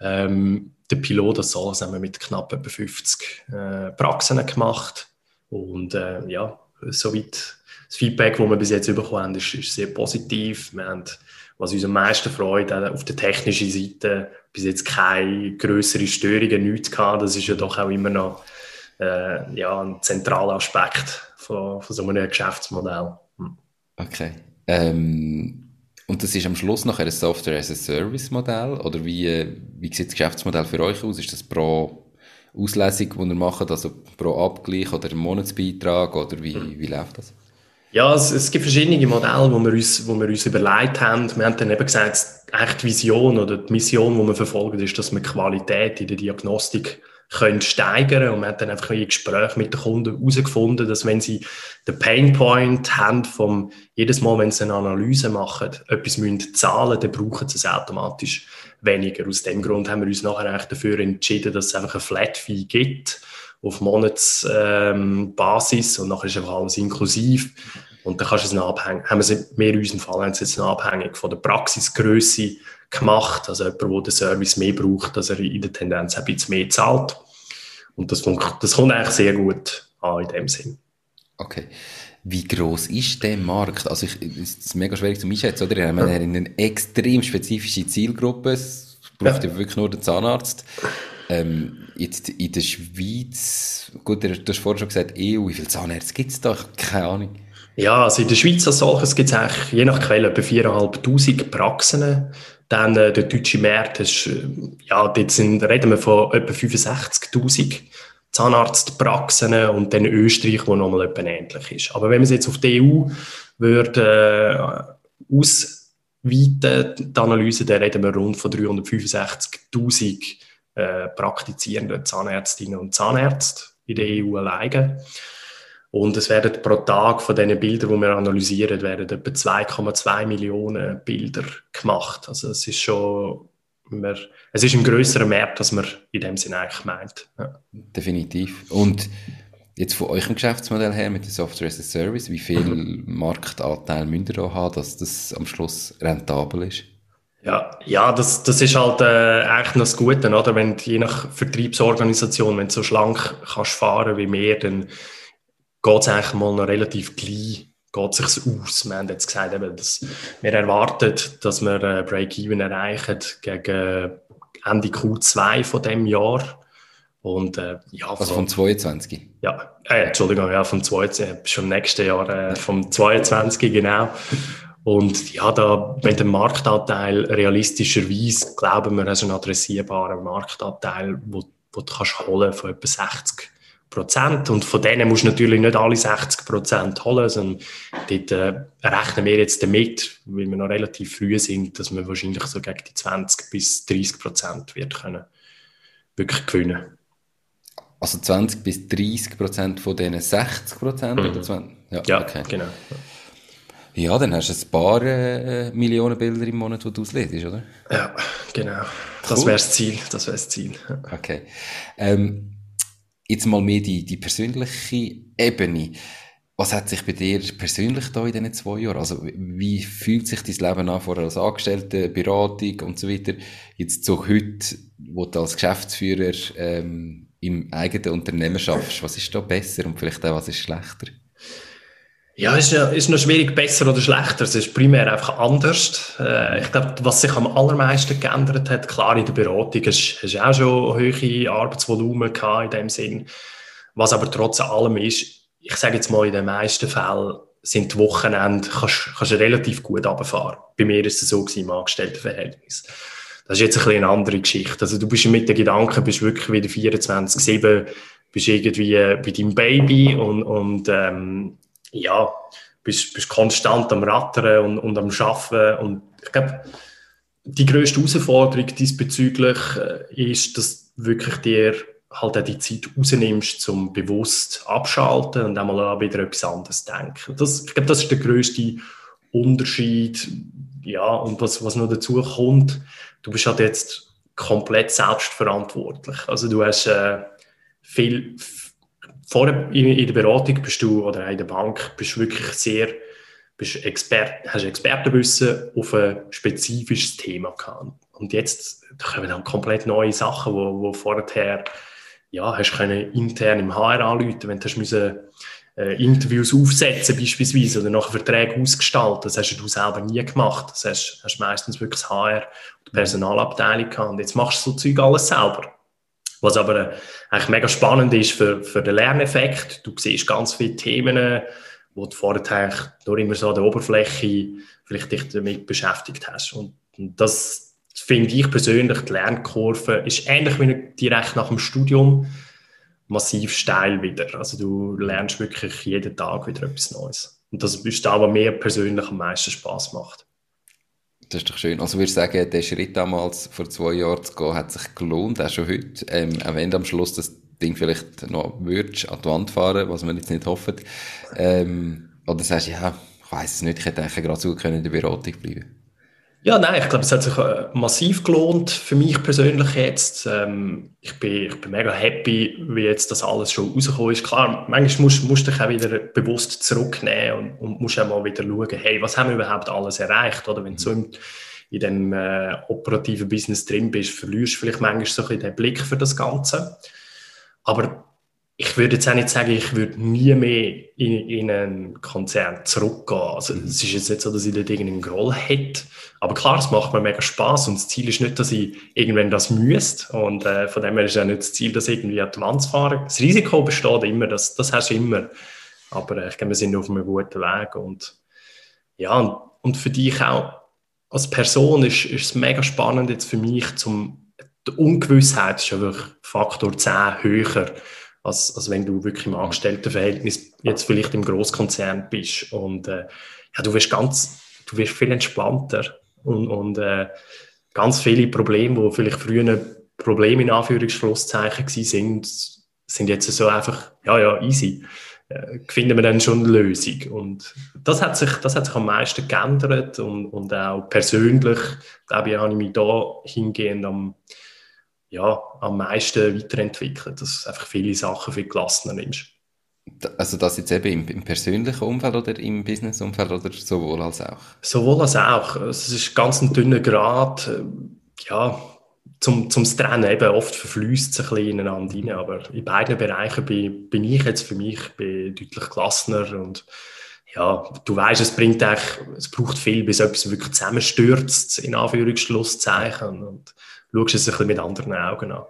Ähm, der Pilot das alles haben wir mit knapp etwa 50 äh, Praxen gemacht und äh, ja, soweit das Feedback, das wir bis jetzt bekommen haben, ist, ist sehr positiv. Wir haben, was uns am meisten freut, auf der technischen Seite bis jetzt keine größeren Störungen, nichts gehabt. Das ist ja doch auch immer noch äh, ja, ein zentraler Aspekt von, von so einem Geschäftsmodell. Hm. Okay. Ähm, und das ist am Schluss nachher ein Software as a Service Modell? Oder wie, äh, wie sieht das Geschäftsmodell für euch aus? Ist das pro Auslesung, die ihr macht, also pro Abgleich oder Monatsbeitrag? Oder wie, hm. wie läuft das? Ja, es, es, gibt verschiedene Modelle, die wir uns, wo wir uns überlegt haben. Wir haben dann eben gesagt, echt die Vision oder die Mission, die wir verfolgen, ist, dass wir Qualität in der Diagnostik können steigern Und man hat dann einfach in Gespräch mit den Kunden herausgefunden, dass wenn sie den Painpoint haben, vom, jedes Mal, wenn sie eine Analyse machen, etwas müssen zahlen, dann brauchen sie es automatisch weniger. Aus dem Grund haben wir uns nachher dafür entschieden, dass es einfach eine Flat Fee gibt auf Monatsbasis ähm, und nachher ist einfach alles inklusiv. Und dann kannst du es abhängen, haben wir es, in unserem Fall haben es jetzt abhängig von der Praxisgröße gemacht. Also jemand, der den Service mehr braucht, dass er in der Tendenz ein bisschen mehr zahlt. Und das, das kommt eigentlich sehr gut an in dem Sinn. Okay. Wie groß ist der Markt? Also, ich, es ist mega schwierig zu einschätzen, oder? Wir haben ja. eine extrem spezifische Zielgruppe. Es braucht ja wirklich nur den Zahnarzt. Ähm, jetzt in der Schweiz, gut, du hast vorhin schon gesagt, EU, wie viele Zahnärzte gibt es da? Keine Ahnung. Ja, also in der Schweiz als solches gibt es je nach Quelle, etwa 4'500 Praxen. Dann äh, der deutsche Markt ist, äh, ja, dort sind, reden wir von etwa 65'000 Zahnarztpraxen und dann Österreich, wo nochmal etwa ähnlich ist. Aber wenn man es jetzt auf die EU würde äh, ausweiten, die Analyse, dann reden wir rund von 365'000 äh, praktizierenden Zahnärztinnen und Zahnärzte in der EU alleine. Und es werden pro Tag von diesen Bildern, die wir analysieren, werden etwa 2,2 Millionen Bilder gemacht. Also es ist schon, wir, es ist ein größerer Markt, als man in dem Sinne eigentlich meint. Ja. Definitiv. Und jetzt von eurem Geschäftsmodell her mit der Software as a Service, wie viel mhm. Marktanteil müsst ihr da haben, dass das am Schluss rentabel ist? Ja, ja das, das ist halt äh, eigentlich noch das Gute, oder? Wenn du je nach Vertriebsorganisation, wenn du so schlank kannst fahren wie wir, dann geht es eigentlich mal noch relativ gleich geht es sich aus. Wir haben jetzt gesagt, eben, dass wir erwarten, dass wir äh, Break-Even erreichen gegen Ende Q2 von dem Jahr. Und, äh, ja, also vom 22? Ja, äh, Entschuldigung, ja, vom 22, schon im nächsten Jahr, äh, vom 22, genau. Und ja, da, wenn der Marktanteil realistischerweise, glauben wir, hast einen adressierbaren Marktanteil, wo, wo du kannst holen von etwa 60 Prozent. Und von denen musst du natürlich nicht alle 60 Prozent holen, sondern dort äh, rechnen wir jetzt damit, weil wir noch relativ früh sind, dass wir wahrscheinlich so gegen die 20 bis 30 Prozent wird können wirklich gewinnen. Also 20 bis 30 Prozent von diesen 60 Prozent? Mhm. Ja, ja okay. genau. Ja, dann hast du ein paar äh, Millionen Bilder im Monat, die du auslesest, oder? Ja, genau. Das wäre das Ziel. Das wäre das Ziel. Okay. Ähm, jetzt mal mehr die, die persönliche Ebene. Was hat sich bei dir persönlich da in diesen zwei Jahren? Also, wie fühlt sich dein Leben an, vorher als Angestellte, Beratung und so weiter, jetzt so heute, wo du als Geschäftsführer ähm, im eigenen Unternehmen schaffst? Was ist da besser und vielleicht auch was ist schlechter? Ja, ist, ist noch schwierig, besser oder schlechter. Es ist primär einfach anders. Äh, ich glaube, was sich am allermeisten geändert hat, klar in der Beratung, hast du auch schon hohe Arbeitsvolumen gehabt in dem Sinn. Was aber trotz allem ist, ich sage jetzt mal, in den meisten Fällen sind die Wochenende, kannst, kannst du relativ gut runterfahren. Bei mir ist es so gewesen, im Angestelltenverhältnis. Das ist jetzt ein bisschen eine andere Geschichte. Also du bist mit den Gedanken, bist wirklich wieder 24-7, bist irgendwie bei deinem Baby und, und ähm, ja, bist, bist konstant am Rattern und, und am Schaffen und ich glaube, die größte Herausforderung diesbezüglich äh, ist, dass wirklich dir halt auch die Zeit rausnimmst, um bewusst abschalten und einmal auch wieder etwas anderes denken. Das, ich glaube, das ist der größte Unterschied. Ja, und was, was noch dazu kommt, du bist halt jetzt komplett selbstverantwortlich. Also du hast äh, viel, vorher in, der Beratung bist du oder in der Bank bist du wirklich sehr bist Expert, hast Expertenwissen auf ein spezifisches Thema gehabt. Und jetzt kommen dann komplett neue Sachen, wo, wo vorher ja, hast können intern im HR anrufen, wenn du hast müssen, äh, Interviews aufsetzen beispielsweise oder nachher Verträge ausgestalten. Das hast du selber nie gemacht. Das hast, hast meistens wirklich das HR, die Personalabteilung gehabt. Und jetzt machst du so Zeug alles selber. Was aber äh, eigentlich mega spannend ist für, für den Lerneffekt. Du siehst ganz viele Themen, wo du vorher nur immer so an der Oberfläche vielleicht dich damit beschäftigt hast. Und, das finde ich persönlich, die Lernkurve ist ähnlich wie direkt nach dem Studium massiv steil wieder. Also du lernst wirklich jeden Tag wieder etwas Neues. Und das ist da, was mir persönlich am meisten Spaß macht. Das ist doch schön. Also würdest du sagen, der Schritt damals vor zwei Jahren zu gehen, hat sich gelohnt, auch schon heute. Ähm, auch wenn du am Schluss das Ding vielleicht noch würdest an die Wand fahren, was wir jetzt nicht hoffen. Ähm, oder sagst du, ja, ich weiß es nicht, ich hätte eigentlich gerade so können in der Beratung bleiben. Ja, nein, ich glaube, es hat sich äh, massiv gelohnt für mich persönlich jetzt. Ähm, ich, bin, ich bin mega happy, wie jetzt das alles schon rausgekommen ist. Klar, manchmal musst, musst du dich auch wieder bewusst zurücknehmen und, und musst auch mal wieder schauen, hey, was haben wir überhaupt alles erreicht? Oder wenn du so in, in dem äh, operativen Business drin bist, verlierst du vielleicht manchmal so ein bisschen den Blick für das Ganze. Aber ich würde jetzt auch nicht sagen, ich würde nie mehr in, in einen Konzern zurückgehen. Also, mhm. es ist jetzt nicht so, dass ich dort irgendeinen Groll hätte. Aber klar, es macht mir mega Spaß und das Ziel ist nicht, dass ich irgendwann das müsste. Und äh, von dem her ist auch nicht das Ziel, dass ich irgendwie an die Wand fahre. Das Risiko besteht immer, das, das hast du immer. Aber äh, ich glaube, wir sind auf einem guten Weg. Und ja, und, und für dich auch als Person ist, ist es mega spannend jetzt für mich, zum, die Ungewissheit ist einfach Faktor 10 höher als, als wenn du wirklich im Angestelltenverhältnis jetzt vielleicht im Großkonzern bist. Und äh, ja, du wirst ganz, du wirst viel entspannter und, und äh, ganz viele Probleme, wo vielleicht früher Probleme in Anführungsschlusszeichen sind, sind jetzt so einfach, ja, ja, easy. Äh, finden wir dann schon eine Lösung. Und das hat sich, das hat sich am meisten geändert und, und auch persönlich, glaube ich, habe ich mich da hingehend am, ja, am meisten weiterentwickelt, dass du einfach viele Sachen viel gelassener nimmst. Also das jetzt eben im, im persönlichen Umfeld oder im Business-Umfeld oder sowohl als auch? Sowohl als auch. Es ist ganz ein dünner Grad. Ja, zum, zum Trennen eben oft verfließt es ein bisschen ineinander rein, aber in beiden Bereichen bin, bin ich jetzt für mich bin deutlich gelassener und ja, du weißt, es bringt eigentlich, es braucht viel, bis etwas wirklich zusammenstürzt, in Anführungsschlusszeichen und schaust es ein bisschen mit anderen Augen an.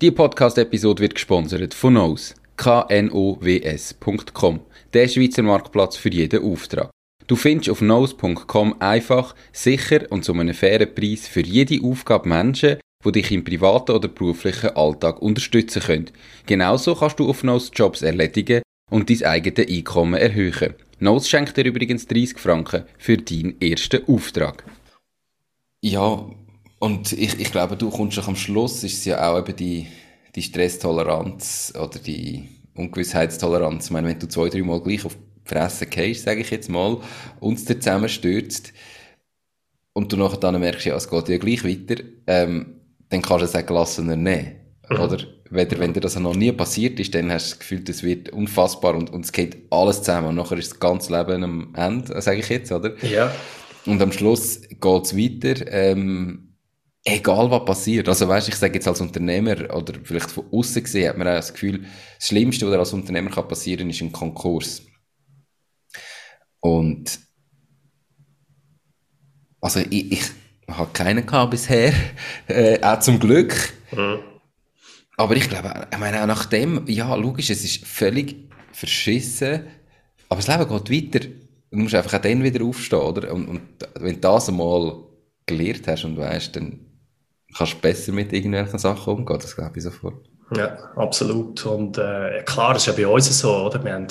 Die Podcast-Episode wird gesponsert von Nose, knows.com, der Schweizer Marktplatz für jeden Auftrag. Du findest auf nose.com einfach, sicher und zu einem fairen Preis für jede Aufgabe Menschen, die dich im privaten oder beruflichen Alltag unterstützen können. Genauso kannst du auf Nose Jobs erledigen und dein eigenes Einkommen erhöhen. Nose schenkt dir übrigens 30 Franken für deinen ersten Auftrag. Ja, und ich, ich glaube, du kommst schon am Schluss, ist es ja auch eben die, die Stresstoleranz oder die Ungewissheitstoleranz. Ich meine, wenn du zwei, drei Mal gleich auf Fresse gehst, sage ich jetzt mal, uns da zusammenstürzt und du nachher dann merkst, ja, es geht ja gleich weiter, ähm, dann kannst du es auch gelassener nehmen. Mhm. Oder? Wenn, wenn dir das noch nie passiert ist, dann hast du das Gefühl, es wird unfassbar und, und es geht alles zusammen und nachher ist das ganze Leben am Ende, sage ich jetzt, oder? Ja. Und am Schluss geht es weiter, ähm, egal was passiert. Also weißt, ich sage jetzt als Unternehmer oder vielleicht von außen gesehen, hat man auch das Gefühl, das Schlimmste, was als Unternehmer kann passieren, ist ein Konkurs. Und also ich, ich habe keinen gehabt bisher, [LAUGHS] äh, auch zum Glück. Mhm. Aber ich glaube, ich meine, auch nach dem, ja, logisch, es ist völlig verschissen, aber das Leben geht weiter. Du musst einfach auch dann wieder aufstehen, oder? Und, und wenn du das einmal gelernt hast und weißt, dann kannst du besser mit irgendwelchen Sachen umgehen, das glaube ich sofort. Ja, absolut. Und äh, klar, das ist ja bei uns so, oder? Wir haben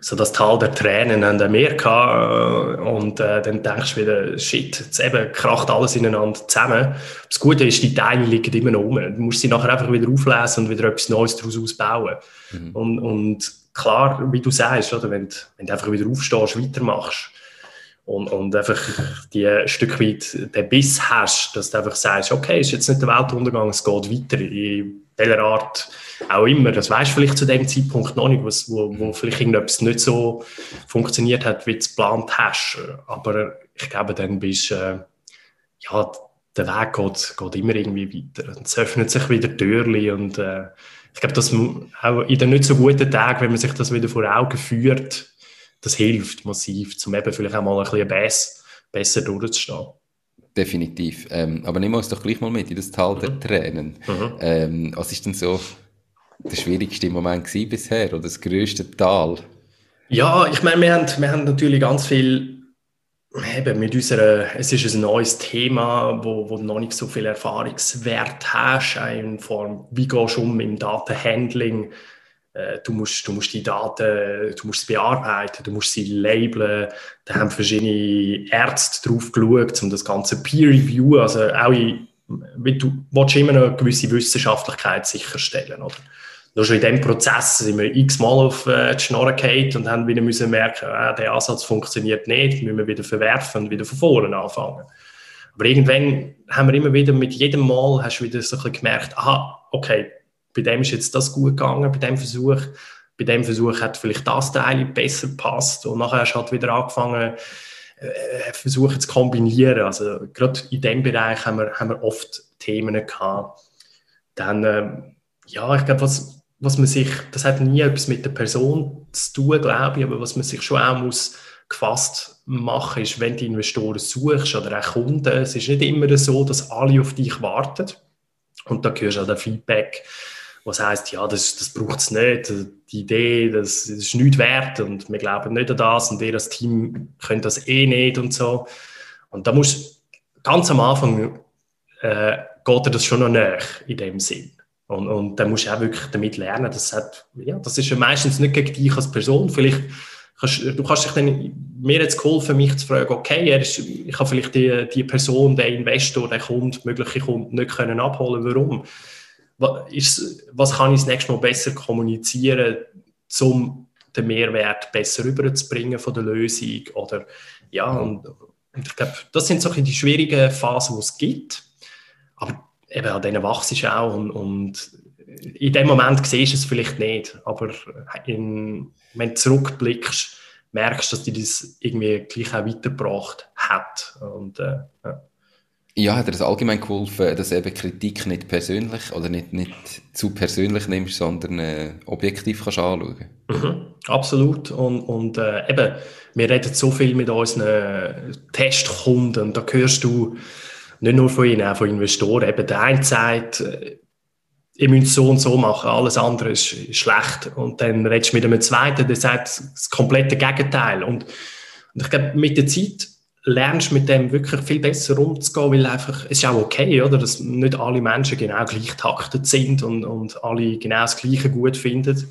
so das Tal der Tränen haben wir gehabt. Und äh, dann denkst du wieder, shit, jetzt eben kracht alles ineinander zusammen. Das Gute ist, die Teile liegen immer noch rum. Du musst sie nachher einfach wieder auflesen und wieder etwas Neues daraus ausbauen. Mhm. Und, und klar, wie du sagst, oder, wenn, wenn du einfach wieder aufstehst, weitermachst, und, und einfach die ein Stück weit den Biss hast, dass du einfach sagst, okay, ist jetzt nicht der Weltuntergang, es geht weiter in welcher Art auch immer. Das weißt du vielleicht zu dem Zeitpunkt noch nicht, wo, wo vielleicht irgendetwas nicht so funktioniert hat, wie du es geplant hast. Aber ich glaube, dann bist äh, ja, der Weg geht, geht immer irgendwie weiter. Es öffnet sich wieder Türchen und äh, ich glaube, dass auch in den nicht so guten Tagen, wenn man sich das wieder vor Augen führt, das hilft massiv, um eben vielleicht auch mal ein bisschen besser, besser durchzustehen. Definitiv. Ähm, aber nehmen wir uns doch gleich mal mit in das Tal mhm. der Tränen. Mhm. Ähm, was ist denn so der schwierigste Moment bisher oder das größte Tal? Ja, ich meine, wir haben, wir haben natürlich ganz viel eben mit unserer, es ist ein neues Thema, wo, wo du noch nicht so viel Erfahrungswert hast, in Form, wie gehst du um im Datenhandling, du musst, du musst die Daten, du musst bearbeiten, du musst sie labeln. Da haben verschiedene Ärzte drauf geschaut, um das ganze Peer Review, also auch in, du willst immer eine gewisse Wissenschaftlichkeit sicherstellen, oder? Nur schon in diesem Prozess sind wir x-mal auf äh, die Schnorre gefallen und haben wieder müssen merken, äh, der Ansatz funktioniert nicht, müssen wir wieder verwerfen und wieder von vorne anfangen. Aber irgendwann haben wir immer wieder, mit jedem Mal hast du wieder so ein bisschen gemerkt, aha, okay, bei dem ist jetzt das gut gegangen, bei dem Versuch. Bei dem Versuch hat vielleicht das Teil besser gepasst und nachher hast du halt wieder angefangen, äh, versuchen zu kombinieren. Also gerade in dem Bereich haben wir, haben wir oft Themen gehabt. Dann, äh, ja, ich glaube, was, was man sich, das hat nie etwas mit der Person zu tun, glaube ich, aber was man sich schon auch muss gefasst machen, ist, wenn du Investoren suchst oder auch Kunden, es ist nicht immer so, dass alle auf dich warten. Und da gehörst du auch der Feedback was heißt, ja, das, das braucht es nicht, die Idee, das, ist nichts wert und wir glauben nicht an das und ihr als Team könnt das eh nicht und so. Und da muss ganz am Anfang äh, geht dir das schon noch näher in dem Sinn. Und, und dann musst du auch wirklich damit lernen, das, hat, ja, das ist ja meistens nicht gegen dich als Person. Vielleicht kannst du kannst dich dann, mir jetzt geholfen, mich zu fragen, okay, er ist, ich habe vielleicht die, die Person, den Investor, den Kunden, mögliche Kunden nicht können abholen, warum? Ist, was kann ich das nächste Mal besser kommunizieren, um den Mehrwert besser rüberzubringen von der Lösung oder ja, und, und ich glaube, das sind so die schwierigen Phasen, die es gibt, aber eben an denen wachst du auch und, und in dem Moment siehst du es vielleicht nicht, aber in, wenn du zurückblickst, merkst du, dass dir das irgendwie gleich auch weitergebracht hat. Und, äh, ja. Ja, hat dir das allgemein geholfen, dass eben Kritik nicht persönlich oder nicht, nicht zu persönlich nimmst, sondern äh, objektiv kannst anschauen? Mhm, absolut. Und, und äh, eben, wir reden so viel mit unseren Testkunden, da hörst du nicht nur von ihnen, auch von Investoren. Eben der eine sagt, äh, ihr müsst so und so machen, alles andere ist, ist schlecht. Und dann redest du mit einem zweiten, der sagt das komplette Gegenteil. Und, und ich glaube, mit der Zeit lernst mit dem wirklich viel besser umzugehen, weil einfach, es ist auch okay, oder, dass nicht alle Menschen genau gleich taktet sind und, und alle genau das Gleiche gut finden.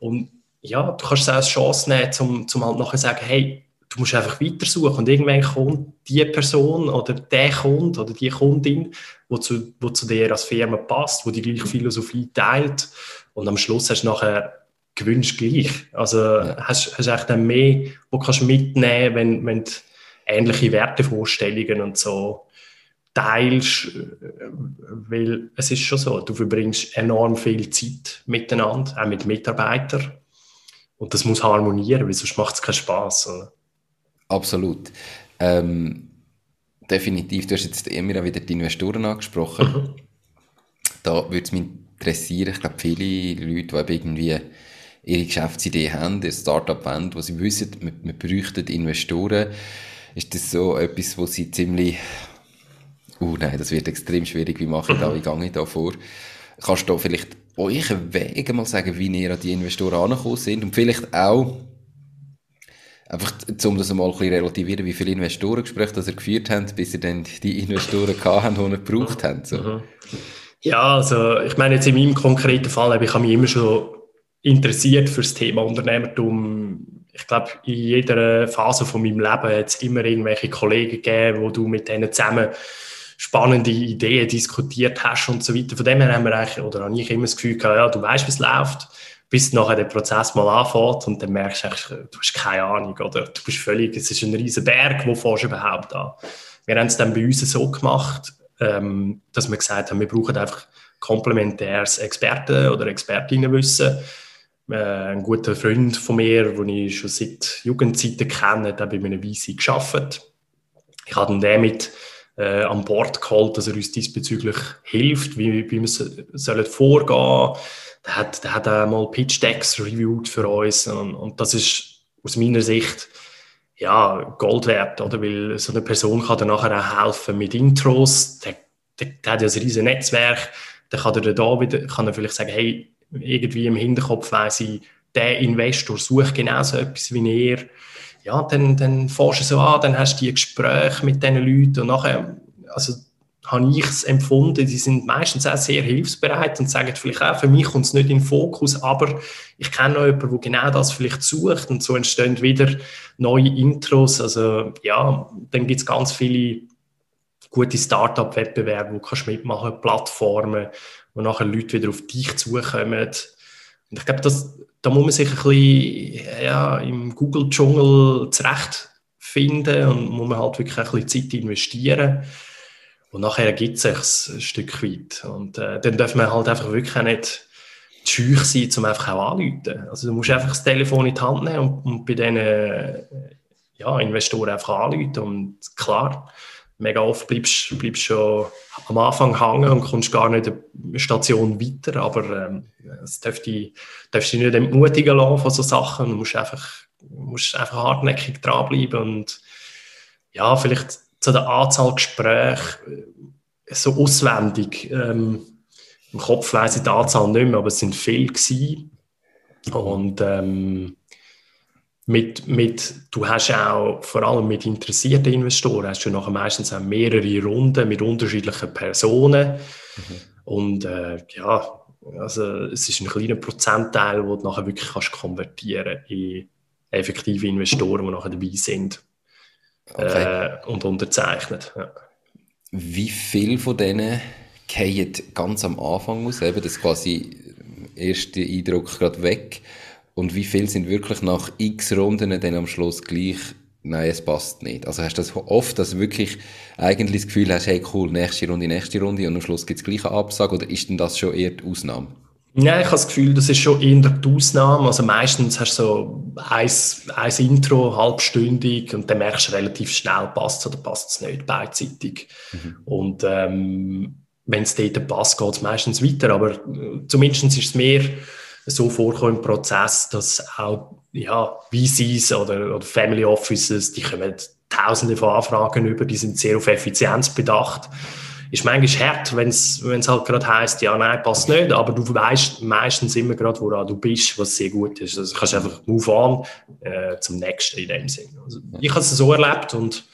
Und ja, du kannst es auch als Chance nehmen, um, um halt nachher zu sagen, hey, du musst einfach weitersuchen und irgendwann kommt die Person oder der Kunde oder die Kundin, wo zu, wo zu dir als Firma passt, wo die gleiche Philosophie teilt und am Schluss hast du nachher gewünscht gleich. Also ja. hast, hast du dann mehr, wo kannst du mitnehmen, wenn, wenn du ähnliche Wertevorstellungen und so teilst, weil es ist schon so, du verbringst enorm viel Zeit miteinander, auch mit Mitarbeitern und das muss harmonieren, weil sonst macht es keinen Spass. Oder? Absolut. Ähm, definitiv, du hast jetzt immer wieder die Investoren angesprochen. Mhm. Da würde es mich interessieren, ich glaube viele Leute, die irgendwie ihre Geschäftsidee haben, ein Startup wollen, wo sie wissen, wir, wir bräuchten Investoren, ist das so etwas, wo sie ziemlich, oh nein, das wird extrem schwierig, wie mache ich da, wie gehe ich da vor? Kannst du da vielleicht euch einen Weg mal sagen, wie ihr an die Investoren angekommen sind und vielleicht auch, einfach, um das mal ein bisschen relativieren, wie viele Investorengespräche das ihr geführt habt, bis ihr dann die Investoren gehabt habt, die ihr gebraucht habt. So. Mhm. Ja, also ich meine jetzt in meinem konkreten Fall, ich habe mich immer schon interessiert für das Thema Unternehmertum ich glaube, in jeder Phase von meinem Leben hat es immer irgendwelche Kollegen gegeben, wo du mit denen zusammen spannende Ideen diskutiert hast und so weiter. Von dem her haben wir eigentlich, oder habe ich immer das Gefühl gehabt, ja, du weißt, wie es läuft, bis nachher der Prozess mal anfängt und dann merkst du eigentlich, du hast keine Ahnung, oder du bist völlig, es ist ein riesen Berg, wo fährst du überhaupt an? Wir haben es dann bei uns so gemacht, ähm, dass wir gesagt haben, wir brauchen einfach komplementäres Experten- oder Expertinnenwissen ein guter Freund von mir, den ich schon seit Jugendzeiten kenne, hat bei einem VC geschafft. Ich habe den mit äh, an Bord geholt, dass er uns diesbezüglich hilft, wie, wie wir sollen vorgehen. Der hat, der hat auch mal Pitch Decks reviewed für uns und, und das ist aus meiner Sicht ja, Gold wert, oder? Weil so eine Person kann dann nachher auch helfen mit Intros. Der, der, der hat ja ein riesiges Netzwerk. Dann kann er da wieder, kann er vielleicht sagen, hey, irgendwie im Hinterkopf weiss ich, der Investor sucht genauso etwas wie er. Ja, dann, dann fährst du so an, dann hast du die Gespräche mit diesen Leuten und nachher, also habe ich es empfunden, die sind meistens auch sehr hilfsbereit und sagen vielleicht auch, für mich kommt es nicht in den Fokus, aber ich kenne noch jemanden, der genau das vielleicht sucht und so entstehen wieder neue Intros. Also ja, dann gibt es ganz viele gute Start-up-Wettbewerbe, wo du kannst mitmachen, Plattformen, wo nachher Leute wieder auf dich zukommen. Und ich glaube, das, da muss man sich ein bisschen ja, im Google-Dschungel zurechtfinden und muss man halt wirklich ein bisschen Zeit investieren. Und nachher ergibt es sich ein Stück weit. Und äh, dann darf man halt einfach wirklich auch nicht scheu sein, um einfach auch anzuleiten. Also du musst einfach das Telefon in die Hand nehmen und, und bei diesen äh, ja, Investoren einfach anrufen. Und klar, mega oft bleibst du schon am Anfang hängen und kommst gar nicht eine Station weiter, aber ähm, es dürfte, darfst dich nicht entmutigen lassen von so Sachen, du musst einfach, musst einfach hartnäckig dranbleiben und ja, vielleicht zu der Anzahl Gespräche äh, so auswendig, ähm, im Kopf weiss ich die Anzahl nicht mehr, aber es sind viele gewesen. und ähm, mit, mit, du hast auch vor allem mit interessierten Investoren hast du nachher meistens auch mehrere Runden mit unterschiedlichen Personen mhm. und äh, ja, also es ist ein kleiner Prozentteil, wo du nachher wirklich kannst konvertieren in effektive Investoren, die nachher dabei sind okay. äh, und unterzeichnet. Ja. Wie viel von denen fallen ganz am Anfang aus, eben das quasi erste Eindruck gerade weg und wie viel sind wirklich nach x Runden dann am Schluss gleich, nein, es passt nicht. Also hast du das oft, dass du wirklich eigentlich das Gefühl hast, hey cool, nächste Runde, nächste Runde und am Schluss gibt es gleich eine Absage oder ist denn das schon eher die Ausnahme? Ja, ich habe das Gefühl, das ist schon eher die Ausnahme. Also meistens hast du so ein, ein Intro, halbstündig, und dann merkst du relativ schnell, passt es oder passt es nicht, beidseitig. Mhm. Und ähm, wenn es dort passt, geht es meistens weiter. Aber äh, zumindest ist es mir so vorkommen im Prozess, dass auch ja, VCs oder, oder Family Offices, die kommen tausende von Anfragen über, die sind sehr auf Effizienz bedacht ist manchmal hart, wenn es halt gerade heisst, ja, nein, passt nicht, aber du weißt meistens immer gerade, woran du bist, was sehr gut ist. Also kannst einfach move on äh, zum nächsten in dem Sinn. Also, ich habe es so erlebt und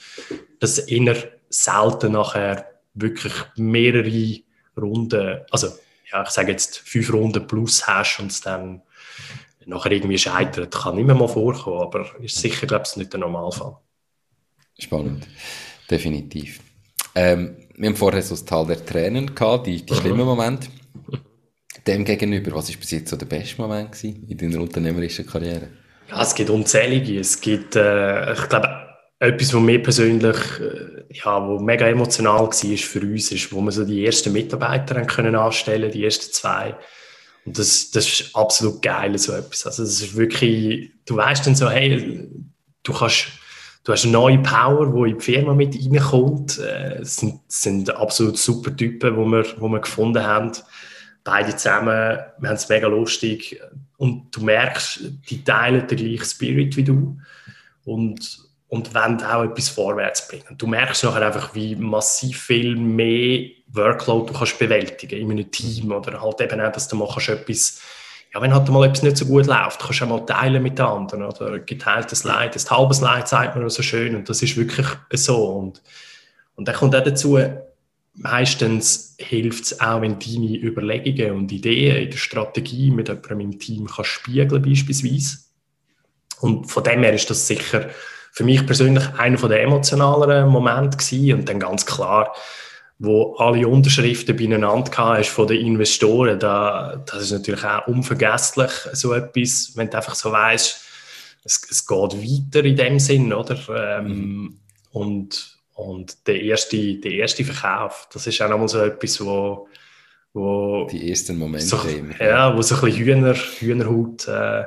dass inner selten nachher wirklich mehrere Runden, also ja, ich sage jetzt fünf Runden plus hast und es dann nachher irgendwie scheitert, kann immer mal vorkommen, aber ist sicher, glaube ich, nicht der Normalfall. Spannend, definitiv. Ähm, wir haben vorher so das Tal der Tränen gehabt, die, die schlimmen Momente. Dem gegenüber, was war bis jetzt so der beste Moment gewesen in deiner unternehmerischen Karriere? Ja, es gibt unzählige. Es gibt, äh, ich glaube, etwas, was mir persönlich, äh, ja, wo mega emotional war für uns, ist, wo wir so die ersten Mitarbeiter können anstellen, die ersten zwei. Und das, das ist absolut geil, so etwas. Also, das ist wirklich, du weißt dann so, hey, du kannst, du hast eine neue Power, die in die Firma mit reinkommt. Äh, es sind, sind absolut super Typen, die wir, die wir gefunden haben. Beide zusammen, wir haben es mega lustig. Und du merkst, die teilen den gleichen Spirit wie du. Und, und wollen auch etwas vorwärts bringen. Du merkst nachher einfach, wie massiv viel mehr Workload du kannst bewältigen in einem Team oder halt eben auch, dass du mal etwas ja, wenn halt mal etwas nicht so gut läuft, kannst du auch mal teilen mit anderen. Oder geteiltes Leid, ein halbes Leid sagt man so schön. Und das ist wirklich so. Und, und dann kommt auch dazu, meistens hilft es auch, wenn deine Überlegungen und Ideen in der Strategie mit jemandem im Team kannst spiegeln beispielsweise. Und von dem her ist das sicher für mich persönlich einer der emotionaleren Momente gewesen. Und dann ganz klar, wo alle Unterschriften beieinander hast von den Investoren, da, das ist natürlich auch unvergesslich, so etwas, wenn du einfach so weißt, es, es geht weiter in dem Sinn, oder? Ähm, und, und der erste, der erste Verkauf, das ist auch nochmal so etwas, wo, wo die ersten Momente so, ja, wo so ein bisschen Hühner, Hühnerhaut äh,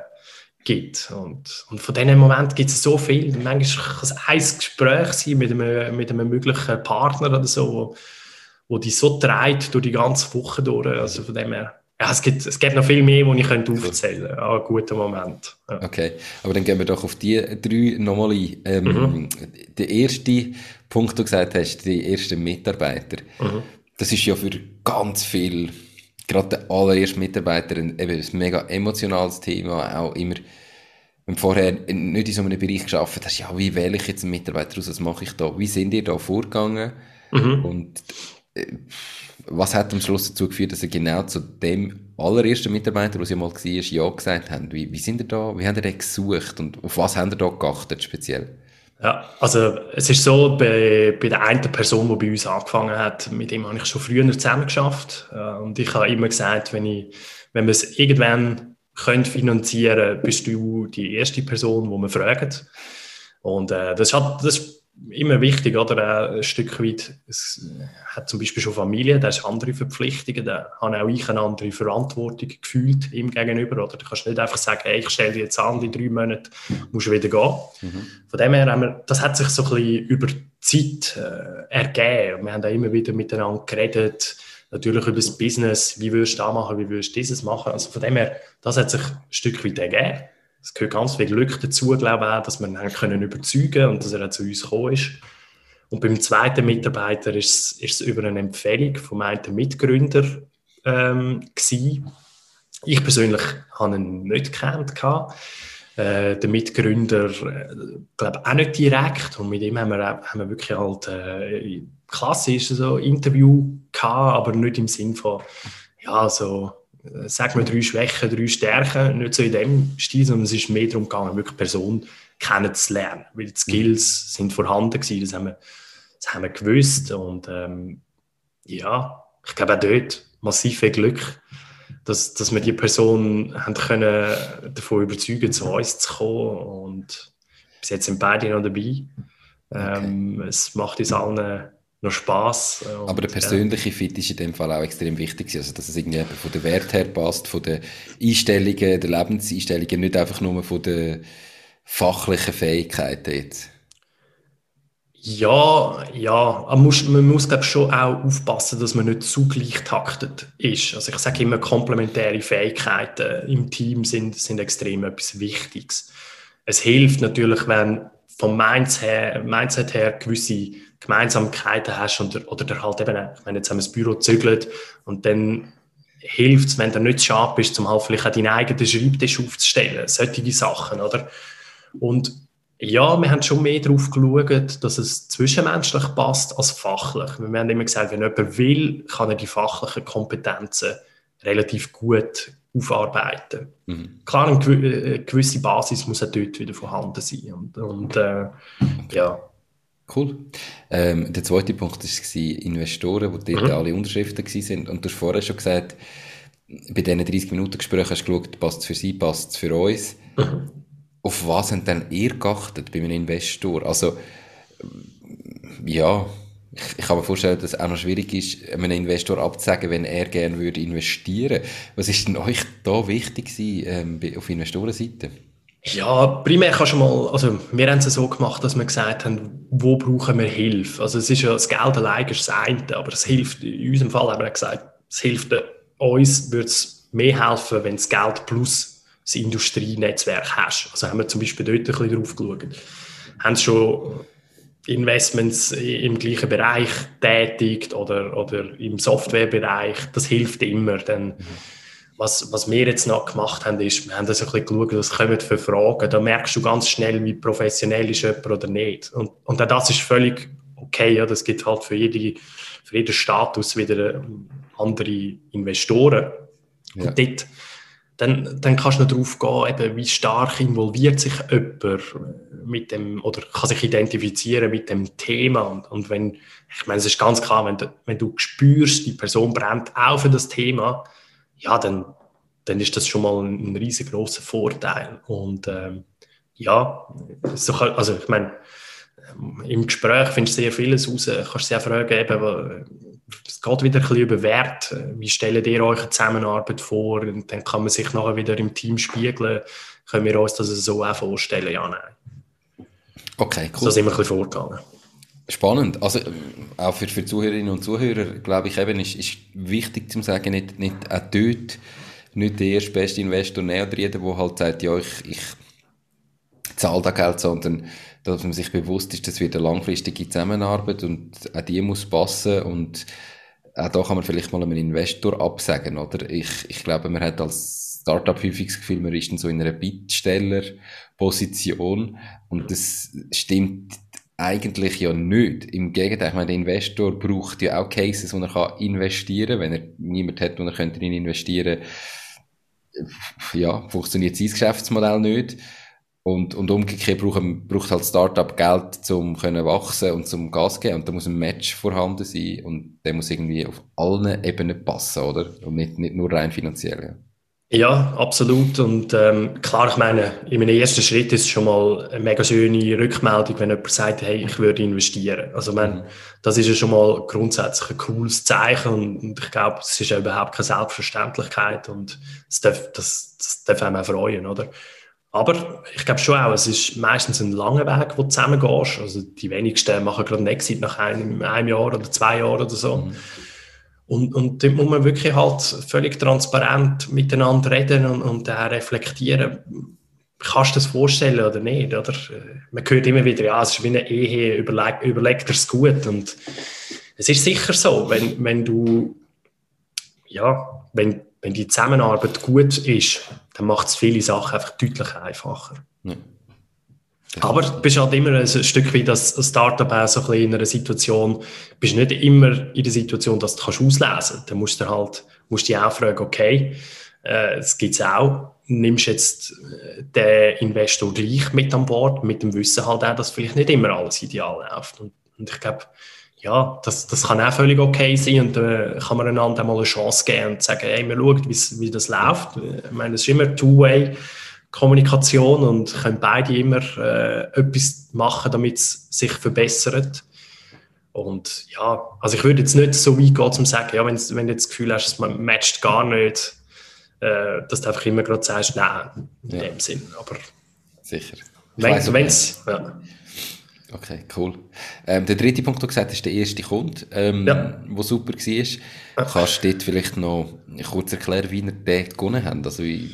gibt. Und, und von diesen Momenten gibt es so viel. Manchmal kann es ein Gespräch sein mit einem, mit einem möglichen Partner oder so, wo, wo die so treibt durch die ganze Woche durch. Also von dem her, ja, es gibt, es gibt noch viel mehr, die ich könnte aufzählen könnte. An guten Moment. Ja. Okay, aber dann gehen wir doch auf die drei nochmal ein. Ähm, mhm. Der erste Punkt, du gesagt hast, die ersten Mitarbeiter, mhm. das ist ja für ganz viel, gerade der allererste Mitarbeiter, eben ein mega emotionales Thema, auch immer wenn vorher nicht in so einem Bereich geschafft hast, ja, wie wähle ich jetzt einen Mitarbeiter aus, was mache ich da, wie sind ihr da vorgegangen? Mhm. Und was hat am Schluss dazu geführt, dass er genau zu dem allerersten Mitarbeiter, der sie mal war, Ja gesagt haben? Wie, wie sind ihr da, wie haben ihr den gesucht und auf was haben ihr da geachtet speziell? Ja, also es ist so, bei, bei der einen Person, die bei uns angefangen hat, mit dem habe ich schon früher zusammen geschafft. Und ich habe immer gesagt, wenn, ich, wenn wir es irgendwann können finanzieren bist du die erste Person, die wir fragen. Und äh, das, hat, das immer wichtig, oder? Ein Stück weit, es hat zum Beispiel schon Familie, da hast andere Verpflichtungen, da habe auch ich eine andere Verantwortung gefühlt ihm gegenüber, oder? Du kannst nicht einfach sagen, hey, ich stelle dich jetzt an, in drei Monaten musst du wieder gehen. Mhm. Von dem her haben wir, das hat sich so ein bisschen über die Zeit äh, ergeben. Wir haben da immer wieder miteinander geredet, natürlich über das Business, wie würdest du das machen, wie würdest du dieses machen. Also von dem her, das hat sich ein Stück weit ergeben es gehört ganz viel Glück dazu, glaube ich, dass wir ihn können überzeugen und dass er auch zu uns gekommen ist. Und beim zweiten Mitarbeiter ist es, ist es über eine Empfehlung vom einen Mitgründer ähm, gewesen. Ich persönlich habe ihn nicht gekannt. Äh, der Mitgründer, äh, glaube auch nicht direkt. Und mit ihm haben wir, haben wir wirklich halt äh, klassisch so Interview gehabt, aber nicht im Sinn von, ja, so sag mal, drei Schwächen, drei Stärken, nicht so in dem Stil, sondern es ist mehr darum gegangen, wirklich Person kennenzulernen, weil die Skills sind vorhanden gewesen, das haben wir, das haben wir gewusst und ähm, ja, ich glaube auch dort massiv viel Glück, dass, dass wir die Person haben können davon überzeugen, zu uns zu kommen und bis jetzt sind beide noch dabei. Okay. Ähm, es macht uns allen noch Spass. Aber der persönliche ja. Fit ist in dem Fall auch extrem wichtig, also dass es irgendwie von der Wert her passt, von den Einstellungen, der Lebenseinstellungen, nicht einfach nur von den fachlichen Fähigkeiten jetzt. Ja, ja, man muss, man muss glaube schon auch aufpassen, dass man nicht zu gleich taktet ist. Also ich sage immer, komplementäre Fähigkeiten im Team sind, sind extrem etwas Wichtiges. Es hilft natürlich, wenn vom Mindset her, Mindset her gewisse Gemeinsamkeiten hast und, oder der halt eben, ich meine, jetzt haben wir das Büro gezügelt und dann hilft es, wenn du nicht scharf bist, um halt vielleicht auch deinen eigenen Schreibtisch aufzustellen. Solche Sachen, oder? Und ja, wir haben schon mehr darauf geschaut, dass es zwischenmenschlich passt als fachlich. Wir haben immer gesagt, wenn jemand will, kann er die fachlichen Kompetenzen relativ gut aufarbeiten. Mhm. Klar, eine äh, gewisse Basis muss auch dort wieder vorhanden sein. Und, und äh, ja. Cool. Ähm, der zweite Punkt war Investoren, die dort mhm. alle Unterschriften waren. Und du hast vorher schon gesagt, bei diesen 30 Minuten Gesprächen hast du geschaut, passt es für sie, passt es für uns. Mhm auf was haben denn ihr geachtet bei einem Investor? Also, ja, ich, ich kann mir vorstellen, dass es auch noch schwierig ist, einem Investor abzusagen, wenn er gerne würde investieren. Was ist denn euch da wichtig gewesen, ähm, auf Investorenseite? Ja, primär kannst du mal, also wir haben es so gemacht, dass wir gesagt haben, wo brauchen wir Hilfe? Also es ist ja, das Geld allein ist das eine, aber es hilft, in unserem Fall haben wir gesagt, es hilft uns, würde es mehr helfen, wenn das Geld plus das Industrienetzwerk hast. Also haben wir zum Beispiel dort ein bisschen drauf geschaut. Haben schon Investments im gleichen Bereich tätigt oder, oder im Softwarebereich, das hilft immer. Denn was, was wir jetzt noch gemacht haben, ist, wir haben das ein bisschen geschaut, was kommen für Fragen. Da merkst du ganz schnell, wie professionell ist jemand oder nicht. Und, und auch das ist völlig okay. Ja, das gibt halt für, jede, für jeden Status wieder andere Investoren. Ja. Und dort dann, dann kannst du noch darauf gehen, eben, wie stark involviert sich jemand mit dem, oder kann sich identifizieren mit dem Thema. Und, und wenn, ich meine, es ist ganz klar, wenn du, wenn du spürst, die Person brennt auch für das Thema, ja, dann, dann ist das schon mal ein, ein riesengroßer Vorteil. Und ähm, ja, so, also ich meine, im Gespräch findest du sehr vieles raus. Kannst du sehr fragen, eben, es geht wieder ein bisschen über Wert. Wie stellt ihr euch eine Zusammenarbeit vor? Und dann kann man sich nachher wieder im Team spiegeln. Können wir uns das so auch vorstellen? Ja, nein. Okay, cool. So sind wir ein bisschen vorgegangen. Spannend. Also, auch für, für Zuhörerinnen und Zuhörer, glaube ich, eben, ist, ist wichtig zu sagen, nicht, nicht auch dort, nicht der erste beste Investor näher reden, der halt sagt, ja, ich, ich zahle da Geld, sondern dass man sich bewusst ist, das wird eine langfristige Zusammenarbeit und auch die muss passen und auch da kann man vielleicht mal einen Investor absagen, oder? Ich, ich glaube, man hat als Startup häufig das Gefühl, man ist dann so in einer Bittstellerposition und das stimmt eigentlich ja nicht. Im Gegenteil, ich meine, der Investor braucht ja auch Cases, wo er kann investieren kann. Wenn er niemand hat, wo er könnte investieren ja, funktioniert sein Geschäftsmodell nicht. Und, und umgekehrt braucht, braucht halt Startup Geld, um wachsen und zum Gas geben. Und da muss ein Match vorhanden sein und der muss irgendwie auf allen Ebenen passen, oder? Und nicht, nicht nur rein finanziell. Ja, ja absolut. Und ähm, klar, ich meine, in meinem ersten Schritt ist es schon mal eine mega schöne Rückmeldung, wenn jemand sagt, hey, ich würde investieren. Also, man, mhm. das ist ja schon mal grundsätzlich ein cooles Zeichen und ich glaube, es ist ja überhaupt keine Selbstverständlichkeit und das darf, das, das darf einem auch freuen, oder? Aber ich glaube schon auch, es ist meistens ein langer Weg, wo du zusammengehst. Also die wenigsten machen gerade einen Exit nach einem, einem Jahr oder zwei Jahren oder so. Mhm. Und, und dort muss man wirklich halt völlig transparent miteinander reden und, und auch reflektieren. Kannst du das vorstellen oder nicht? Oder? Man hört immer wieder, ja, es ist wie eine Ehe, überleg, überlegt er es gut. Und es ist sicher so, wenn, wenn du, ja, wenn, wenn die Zusammenarbeit gut ist, dann macht es viele Sachen einfach deutlich einfacher. Ja. Aber du bist halt immer ein Stück wie das Startup so ein bisschen in einer Situation, bist nicht immer in der Situation, dass du kannst auslesen kannst. Dann musst du halt, musst dich auch fragen, okay, äh, es gibt auch, nimmst jetzt äh, den Investor gleich mit an Bord, mit dem Wissen halt auch, dass vielleicht nicht immer alles ideal läuft. Und, und ich glaube, ja, das, das kann auch völlig okay sein und äh, kann man einander mal eine Chance geben und sagen, hey, wir schauen, wie das läuft. Ich meine, es ist immer Two-Way. Kommunikation und können beide immer äh, etwas machen, damit es sich verbessert. Und ja, also ich würde jetzt nicht so weit gehen, zum sagen, ja, wenn, wenn du das Gefühl hast, es matcht gar nicht, äh, dass du einfach immer gerade sagst, nein, in ja. dem Sinn. Aber Sicher. Wenn es, ja. Okay, cool. Ähm, der dritte Punkt, den du gesagt hast, ist der erste Kunde, ähm, ja. der super war. Kannst du dort vielleicht noch kurz erklären, wie ihr den gewonnen habt? Also, wie,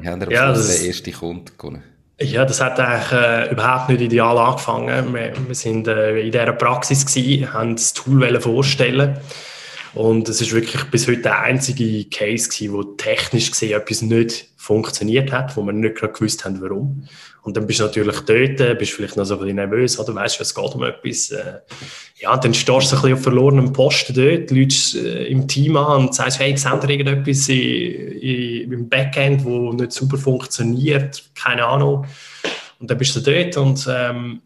wie haben ihr ja, den ersten Kunden gewonnen? Ja, das hat eigentlich äh, überhaupt nicht ideal angefangen. Wir, wir sind äh, in dieser Praxis gewesen, haben das Tool vorstellen und es ist wirklich bis heute der einzige Case gewesen, wo technisch gesehen etwas nicht funktioniert hat, wo wir nicht gerade gewusst haben, warum. Und dann bist du natürlich dort, bist vielleicht noch so ein bisschen nervös, oder weißt, es geht um etwas. Äh, ja, dann stehst du ein bisschen auf verlorenem Posten dort, läutst äh, im Team an und sagst, hey, seht ihr irgendetwas in, in, im Backend, wo nicht super funktioniert, keine Ahnung. Und dann bist du dort und ähm,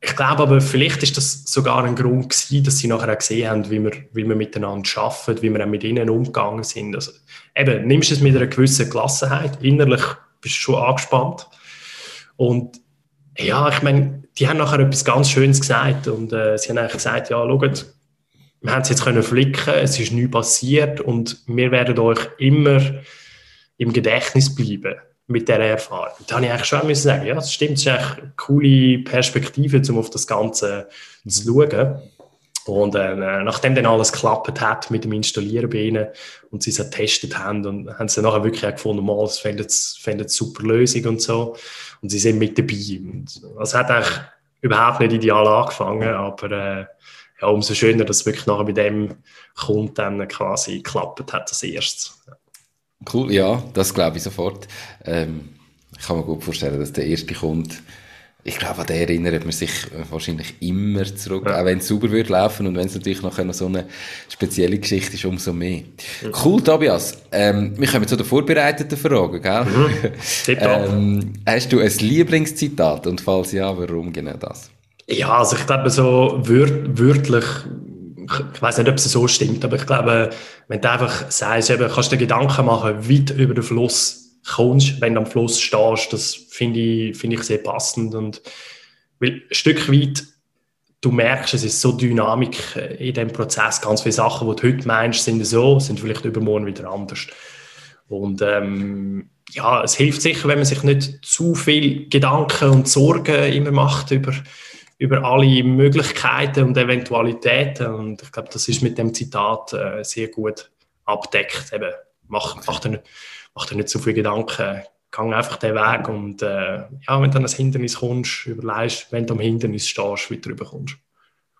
ich glaube aber, vielleicht ist das sogar ein Grund gewesen, dass sie nachher auch gesehen haben, wie wir, wie wir miteinander arbeiten, wie wir auch mit ihnen umgegangen sind. Also, eben, nimmst du es mit einer gewissen Gelassenheit, innerlich bist du schon angespannt. Und ja, ich meine, die haben nachher etwas ganz Schönes gesagt und äh, sie haben eigentlich gesagt, ja, schaut, wir haben es jetzt können flicken, es ist nichts passiert und wir werden euch immer im Gedächtnis bleiben mit dieser Erfahrung. Da habe ich eigentlich schon müssen sagen, ja, das stimmt, das ist eigentlich eine coole Perspektive, um auf das Ganze zu schauen. Und äh, nachdem dann alles geklappt hat mit dem Installieren bei ihnen und sie es getestet haben, und haben sie nachher wirklich auch gefunden, mal, das fänden eine super Lösung und so. Und sie sind mit dabei. Und das hat eigentlich überhaupt nicht ideal angefangen, aber äh, ja, umso schöner, dass es wirklich nachher bei dem Kunden dann quasi geklappt hat als erstes. Cool, ja, das glaube ich sofort. Ähm, ich kann mir gut vorstellen, dass der erste Kunde, ich glaube, an den erinnert man sich wahrscheinlich immer zurück, ja. auch wenn es sauber wird laufen und wenn es natürlich noch so eine spezielle Geschichte ist, umso mehr. Mhm. Cool, Tobias. Ähm, wir kommen zu den vorbereiteten Fragen, gell? Mhm. [LAUGHS] ähm, hast du ein Lieblingszitat und falls ja, warum genau das? Ja, also ich glaube, so wör wörtlich ich weiß nicht, ob es so stimmt, aber ich glaube, wenn du einfach sagst, eben, kannst du dir Gedanken machen, du über den Fluss kommst, wenn du am Fluss stehst, das finde ich, finde ich sehr passend und weil ein Stück weit du merkst, es ist so Dynamik in dem Prozess. Ganz viele Sachen, die du heute meinst, sind so, sind vielleicht übermorgen wieder anders. Und ähm, ja, es hilft sicher, wenn man sich nicht zu viel Gedanken und Sorgen immer macht über über alle Möglichkeiten und Eventualitäten. Und ich glaube, das ist mit dem Zitat äh, sehr gut abdeckt. Eben, mach, mach, dir, mach dir nicht so viele Gedanken. Gang einfach den Weg und äh, ja, wenn du an ein Hindernis kommst, überlegst, wenn du am Hindernis stehst, wie du drüber kommst.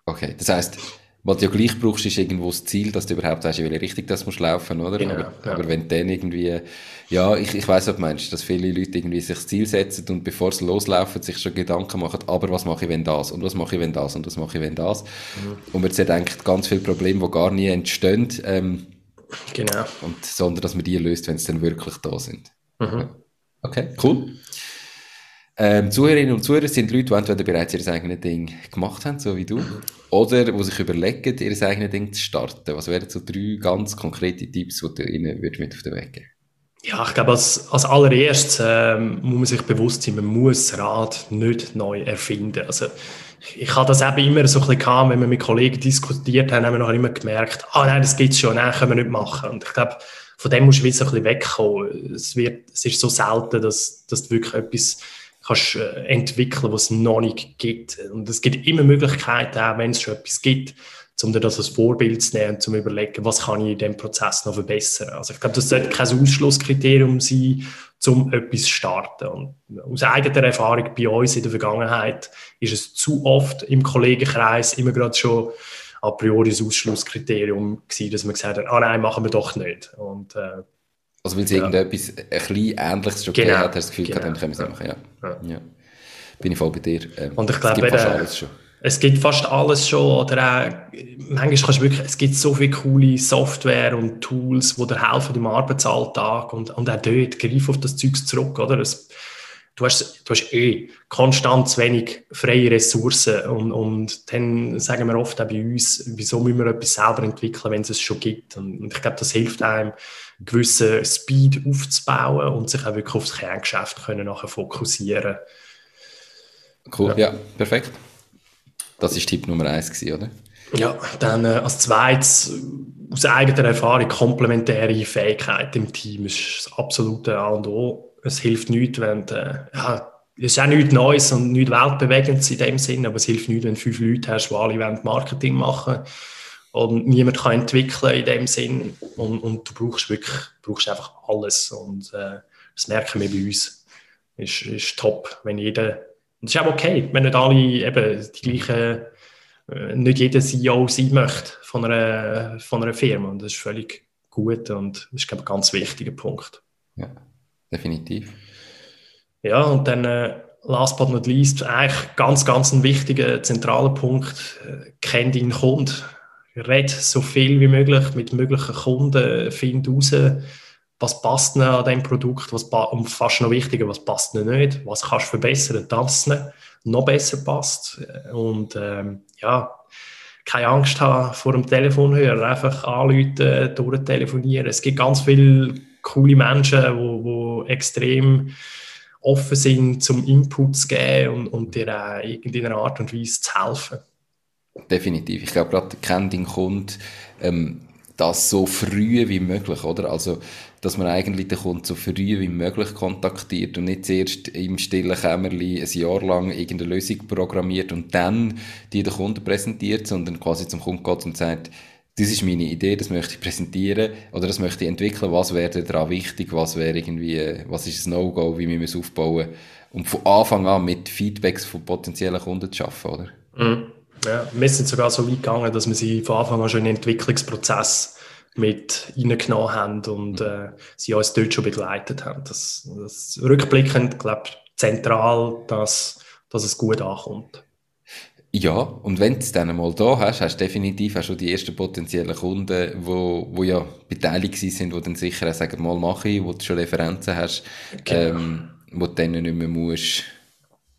Okay, das heißt, was du ja gleich brauchst, ist irgendwo das Ziel, dass du überhaupt weißt, in welche Richtung das musst laufen, oder? Genau, aber, ja. aber wenn dann irgendwie, ja, ich, ich weiß, was du meinst, dass viele Leute irgendwie sich das Ziel setzen und bevor sie loslaufen, sich schon Gedanken machen, aber was mache ich, wenn das? Und was mache ich, wenn das? Und was mache ich, wenn das? Mhm. Und man sieht eigentlich ganz viele Probleme, die gar nie entstehen, ähm, genau. Und, sondern dass man die löst, wenn sie dann wirklich da sind. Mhm. Okay, cool. Ähm, Zuhörerinnen und Zuhörer sind Leute, die entweder bereits ihr eigenes Ding gemacht haben, so wie du, oder die sich überlegen, ihr eigenes Ding zu starten. Was wären so drei ganz konkrete Tipps, die du ihnen mit auf den Weg geben Ja, ich glaube, als, als allererstes ähm, muss man sich bewusst sein, man muss Rad nicht neu erfinden. Also, ich, ich habe das eben immer so ein bisschen gehabt, wenn wir mit Kollegen diskutiert haben, haben wir nachher immer gemerkt, ah nein, das gibt es schon, nein, können wir nicht machen. Und ich glaube, von dem musst du wieder so ein bisschen wegkommen. Es, wird, es ist so selten, dass, dass du wirklich etwas kannst äh, entwickeln, was es noch nicht gibt. Und es gibt immer Möglichkeiten, auch wenn es schon etwas gibt, um dir das als Vorbild zu nehmen und zu überlegen, was kann ich in diesem Prozess noch verbessern. Also ich glaube, das sollte kein Ausschlusskriterium sein, um etwas zu starten. Und aus eigener Erfahrung bei uns in der Vergangenheit ist es zu oft im Kollegenkreis immer gerade schon a priori das Ausschlusskriterium gewesen, dass man gesagt hat, ah nein, machen wir doch nicht. Und äh, also weil es ja. irgendetwas ein bisschen Ähnliches schon genau. hat, hast du das Gefühl genau. gehabt, dann können wir es machen. Ja. Ja. ja. Bin ich voll bei dir. Ähm, Und ich glaube, es gibt fast alles schon. Es gibt fast alles schon. Oder auch, manchmal kannst du wirklich, es gibt so viele coole Software und Tools, die dir helfen im Arbeitsalltag. Und, und auch dort, greif auf das Zeug zurück. Oder? Es, du, hast, du hast eh konstant zu wenig freie Ressourcen. Und, und dann sagen wir oft auch bei uns, wieso müssen wir etwas selber entwickeln, wenn es es schon gibt. Und, und ich glaube, das hilft einem, gewissen Speed aufzubauen und sich auch wirklich aufs Kerngeschäft können nachher fokussieren Cool, ja, ja perfekt. Das ist Tipp Nummer eins gewesen, oder? Ja, dann äh, als zweites aus eigener Erfahrung komplementäre Fähigkeit im Team ist das absolute A und O. Es hilft nichts, wenn äh, ja, es ist auch nichts Neues und nichts Weltbewegendes in dem Sinn, aber es hilft nichts, wenn du fünf Leute hast, die alle Marketing machen und niemand kann entwickeln in dem Sinn und, und du brauchst wirklich brauchst einfach alles und äh, das merken wir bei uns. Ist, ist top, wenn jeder und das ist auch okay, wenn nicht alle eben die gleichen äh, nicht jeder CEO sein möchte von einer, von einer Firma. Und das ist völlig gut und das ist, glaube ich, ein ganz wichtiger Punkt. Ja, definitiv. Ja, und dann äh, last but not least, eigentlich ganz, ganz ein wichtiger, zentraler Punkt, äh, kenn deinen Kunden. Red so viel wie möglich mit möglichen Kunden, find raus, was passt ihnen an diesem Produkt, was und fast noch wichtiger, was passt ihnen nicht, was kannst du verbessern, dass es noch besser passt. Und ähm, ja, keine Angst haben vor dem Telefonhörer, einfach anrufen, durchtelefonieren. Es gibt ganz viele coole Menschen, die extrem offen sind, zum Input zu geben und, und dir auch in irgendeiner Art und Weise zu helfen. Definitiv. Ich glaube, gerade kennt den Kunden ähm, das so früh wie möglich, oder? Also, dass man eigentlich den Kunden so früh wie möglich kontaktiert und nicht zuerst im stillen Kämmerli ein Jahr lang irgendeine Lösung programmiert und dann die den Kunden präsentiert, sondern quasi zum Kunden geht und sagt, das ist meine Idee, das möchte ich präsentieren oder das möchte ich entwickeln, was wäre daran wichtig, was wäre irgendwie, was ist ein No-Go, wie müssen wir es aufbauen und von Anfang an mit Feedbacks von potenziellen Kunden zu arbeiten, oder? Mhm. Ja, wir sind sogar so weit gegangen, dass wir sie von Anfang an schon in den Entwicklungsprozess mit reingenommen haben und äh, sie uns dort schon begleitet haben. Das, das rückblickend, glaube ich, zentral, dass, dass es gut ankommt. Ja, und wenn du es dann mal da hast, hast du definitiv auch schon die ersten potenziellen Kunden, wo, wo ja beteiligt sind, die dann sicher auch sagen, mal mache ich, wo du schon Referenzen hast, genau. ähm, wo du dann nicht mehr musst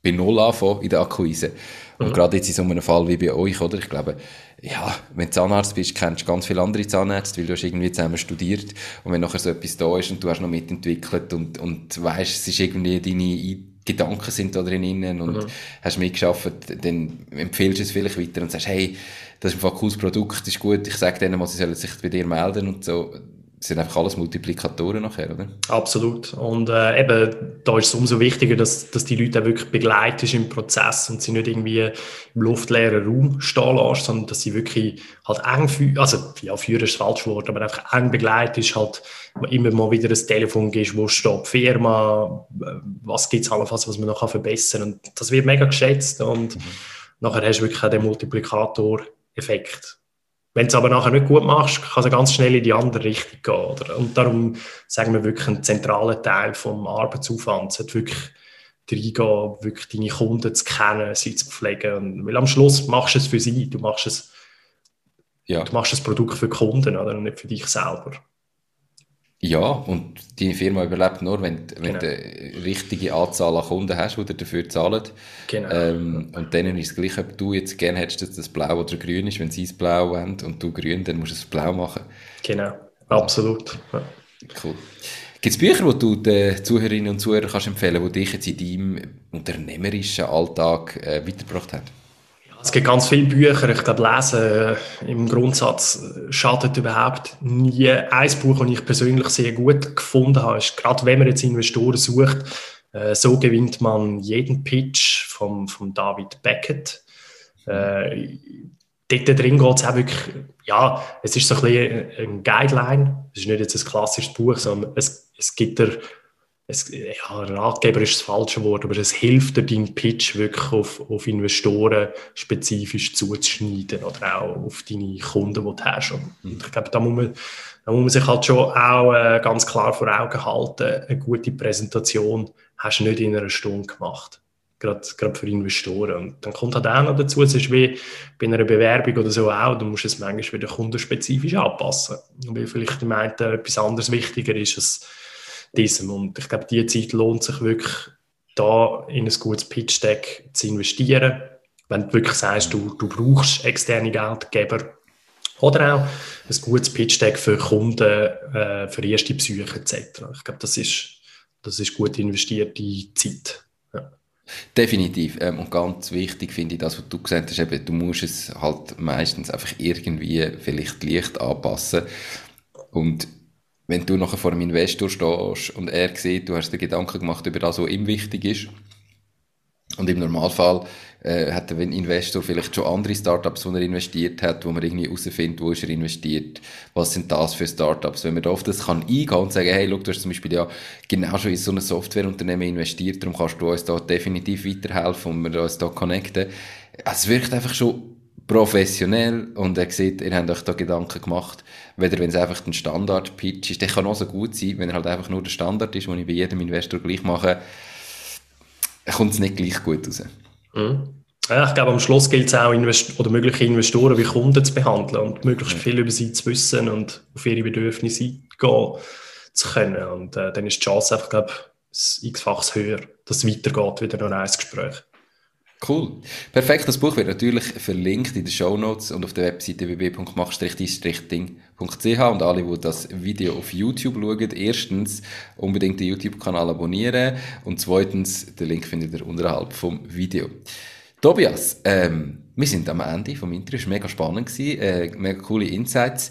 bei Null anfangen in der Akquise. Und mhm. gerade jetzt in so einem Fall wie bei euch, oder? Ich glaube, ja, wenn du Zahnarzt bist, kennst du ganz viele andere Zahnärzte, weil du hast irgendwie zusammen studiert. Und wenn nachher so etwas da ist und du hast noch mitentwickelt und, und weißt, es ist irgendwie deine Gedanken sind da drinnen und mhm. hast mitgeschafft, dann empfehlst du es vielleicht weiter und sagst, hey, das ist ein cooles Produkt, das ist gut, ich sage denen mal, sie sollen sich bei dir melden und so sind einfach alles Multiplikatoren nachher, oder? Absolut. Und äh, eben, da ist es umso wichtiger, dass, dass die Leute auch wirklich begleitet im Prozess und sie nicht irgendwie im luftleeren Raum stehen lassen, sondern dass sie wirklich halt eng führen, also ja, führen ist das falsche Wort, aber einfach eng begleitet halt immer mal wieder ein Telefon gibst, wo steht die Firma, was gibt es allenfalls, was man noch verbessern kann. Und das wird mega geschätzt und mhm. nachher hast du wirklich auch den Multiplikator-Effekt. Wenn du es aber nachher nicht gut machst, kann es ganz schnell in die andere Richtung gehen. Oder? Und darum sagen wir wirklich, ein zentraler Teil vom Arbeitsaufwand sollte wirklich reingehen, wirklich deine Kunden zu kennen, sie zu pflegen. Und, weil am Schluss machst du es für sie, du machst es, ja. du machst das Produkt für die Kunden oder? und nicht für dich selber. Ja, und deine Firma überlebt nur, wenn, wenn genau. du eine richtige Anzahl an Kunden hast, die dafür zahlen. Genau. Ähm, und dann ist es gleich, ob du jetzt gerne hättest, dass das blau oder grün ist. Wenn sie es blau wollen und du grün, dann musst du es blau machen. Genau, absolut. Ja. Cool. Gibt es Bücher, die du den Zuhörerinnen und Zuhörern kannst empfehlen die dich jetzt in deinem unternehmerischen Alltag äh, weitergebracht haben? Es gibt ganz viele Bücher. Ich glaube, Lesen äh, im Grundsatz äh, schadet überhaupt nie. Ein Buch, das ich persönlich sehr gut gefunden habe, ist, gerade wenn man jetzt Investoren sucht, äh, so gewinnt man jeden Pitch von vom David Beckett. Äh, dort drin geht es auch wirklich, ja, es ist so ein bisschen ein Guideline. Es ist nicht jetzt ein klassisches Buch, sondern es, es gibt dir es, ja, Ratgeber ist das falsche Wort, aber es hilft dir, deinen Pitch wirklich auf, auf Investoren spezifisch zuzuschneiden oder auch auf deine Kunden, die du hast. Und ich glaube, da muss man, da muss man sich halt schon auch äh, ganz klar vor Augen halten, eine gute Präsentation hast du nicht in einer Stunde gemacht. Gerade, gerade für Investoren. Und dann kommt halt auch noch dazu, es ist wie bei einer Bewerbung oder so auch, du musst es manchmal wieder kundenspezifisch anpassen. Weil vielleicht dem einen etwas anderes wichtiger ist, als diesem. Und ich glaube, die Zeit lohnt sich wirklich, da in ein gutes Pitch-Deck zu investieren. Wenn du wirklich sagst, du, du brauchst externe Geldgeber oder auch ein gutes Pitch-Deck für Kunden, äh, für erste Psyche etc. Ich glaube, das ist, das ist gut investierte Zeit. Definitiv. Ähm, und ganz wichtig finde ich das, was du gesagt hast, eben, du musst es halt meistens einfach irgendwie vielleicht Licht anpassen. Und wenn du nachher vor einem Investor stehst und er sieht, du hast dir Gedanken gemacht über das, was ihm wichtig ist, und im Normalfall äh, hat ein Investor vielleicht schon andere Startups, wo er investiert hat, wo man irgendwie herausfindet, wo ist er investiert, was sind das für Startups. Wenn man da auf das kann eingehen und sagen, hey, look, du hast zum Beispiel ja genau schon in so ein Softwareunternehmen investiert, darum kannst du uns da definitiv weiterhelfen und wir uns da connecten. Es wirkt einfach schon professionell und er sieht, ihr habt euch da Gedanken gemacht, weder wenn es einfach ein Standard-Pitch ist, der kann auch so gut sein, wenn er halt einfach nur der Standard ist, den ich bei jedem Investor gleich mache, kommt es nicht gleich gut raus. Mhm. Ja, ich glaube, am Schluss gilt es auch, Invest oder mögliche Investoren wie Kunden zu behandeln und möglichst viel über sie zu wissen und auf ihre Bedürfnisse gehen zu können. Und äh, dann ist die Chance einfach, glaube ich, x-faches höher, dass es weitergeht, wieder noch ein Gespräch. Cool. Perfekt. Das Buch wird natürlich verlinkt in den Show Notes und auf der Webseite www.mach-ding.ch und alle, die das Video auf YouTube schauen, erstens unbedingt den YouTube-Kanal abonnieren und zweitens, den Link findet ihr unterhalb vom Video. Tobias, ähm, wir sind am Ende vom Interview. Es war mega spannend, gewesen, äh, mega coole Insights.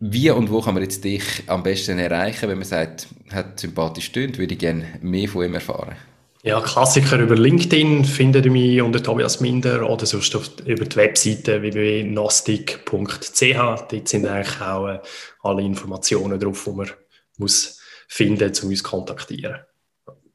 Wie und wo kann man jetzt dich am besten erreichen, wenn man sagt, hat sympathisch stimmt, würde ich gerne mehr von ihm erfahren? Ja, Klassiker über LinkedIn findet ihr mich unter Tobias Minder oder sonst über die Webseite www.nastic.ch. Dort sind eigentlich auch äh, alle Informationen drauf, die man muss finden muss, um uns zu kontaktieren.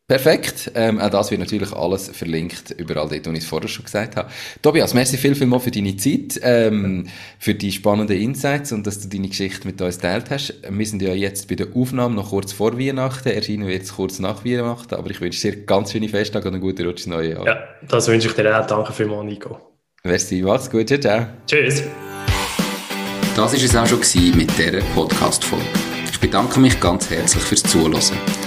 Perfekt. Ähm, auch das wird natürlich alles verlinkt, überall dort, wo ich es vorher schon gesagt habe. Tobias, merci viel, viel mal für deine Zeit, ähm, für die spannenden Insights und dass du deine Geschichte mit uns teilt hast. Wir sind ja jetzt bei der Aufnahme noch kurz vor Weihnachten, erscheinen wir jetzt kurz nach Weihnachten, aber ich wünsche dir ganz schöne Festtage und einen guten Rutsch ins neue Jahr. Ja, das wünsche ich dir auch. Danke vielmals, Nico. Merci, mach's gut. Ciao, ciao. Tschüss. Das war es auch schon mit dieser Podcast-Folge. Ich bedanke mich ganz herzlich fürs Zuhören.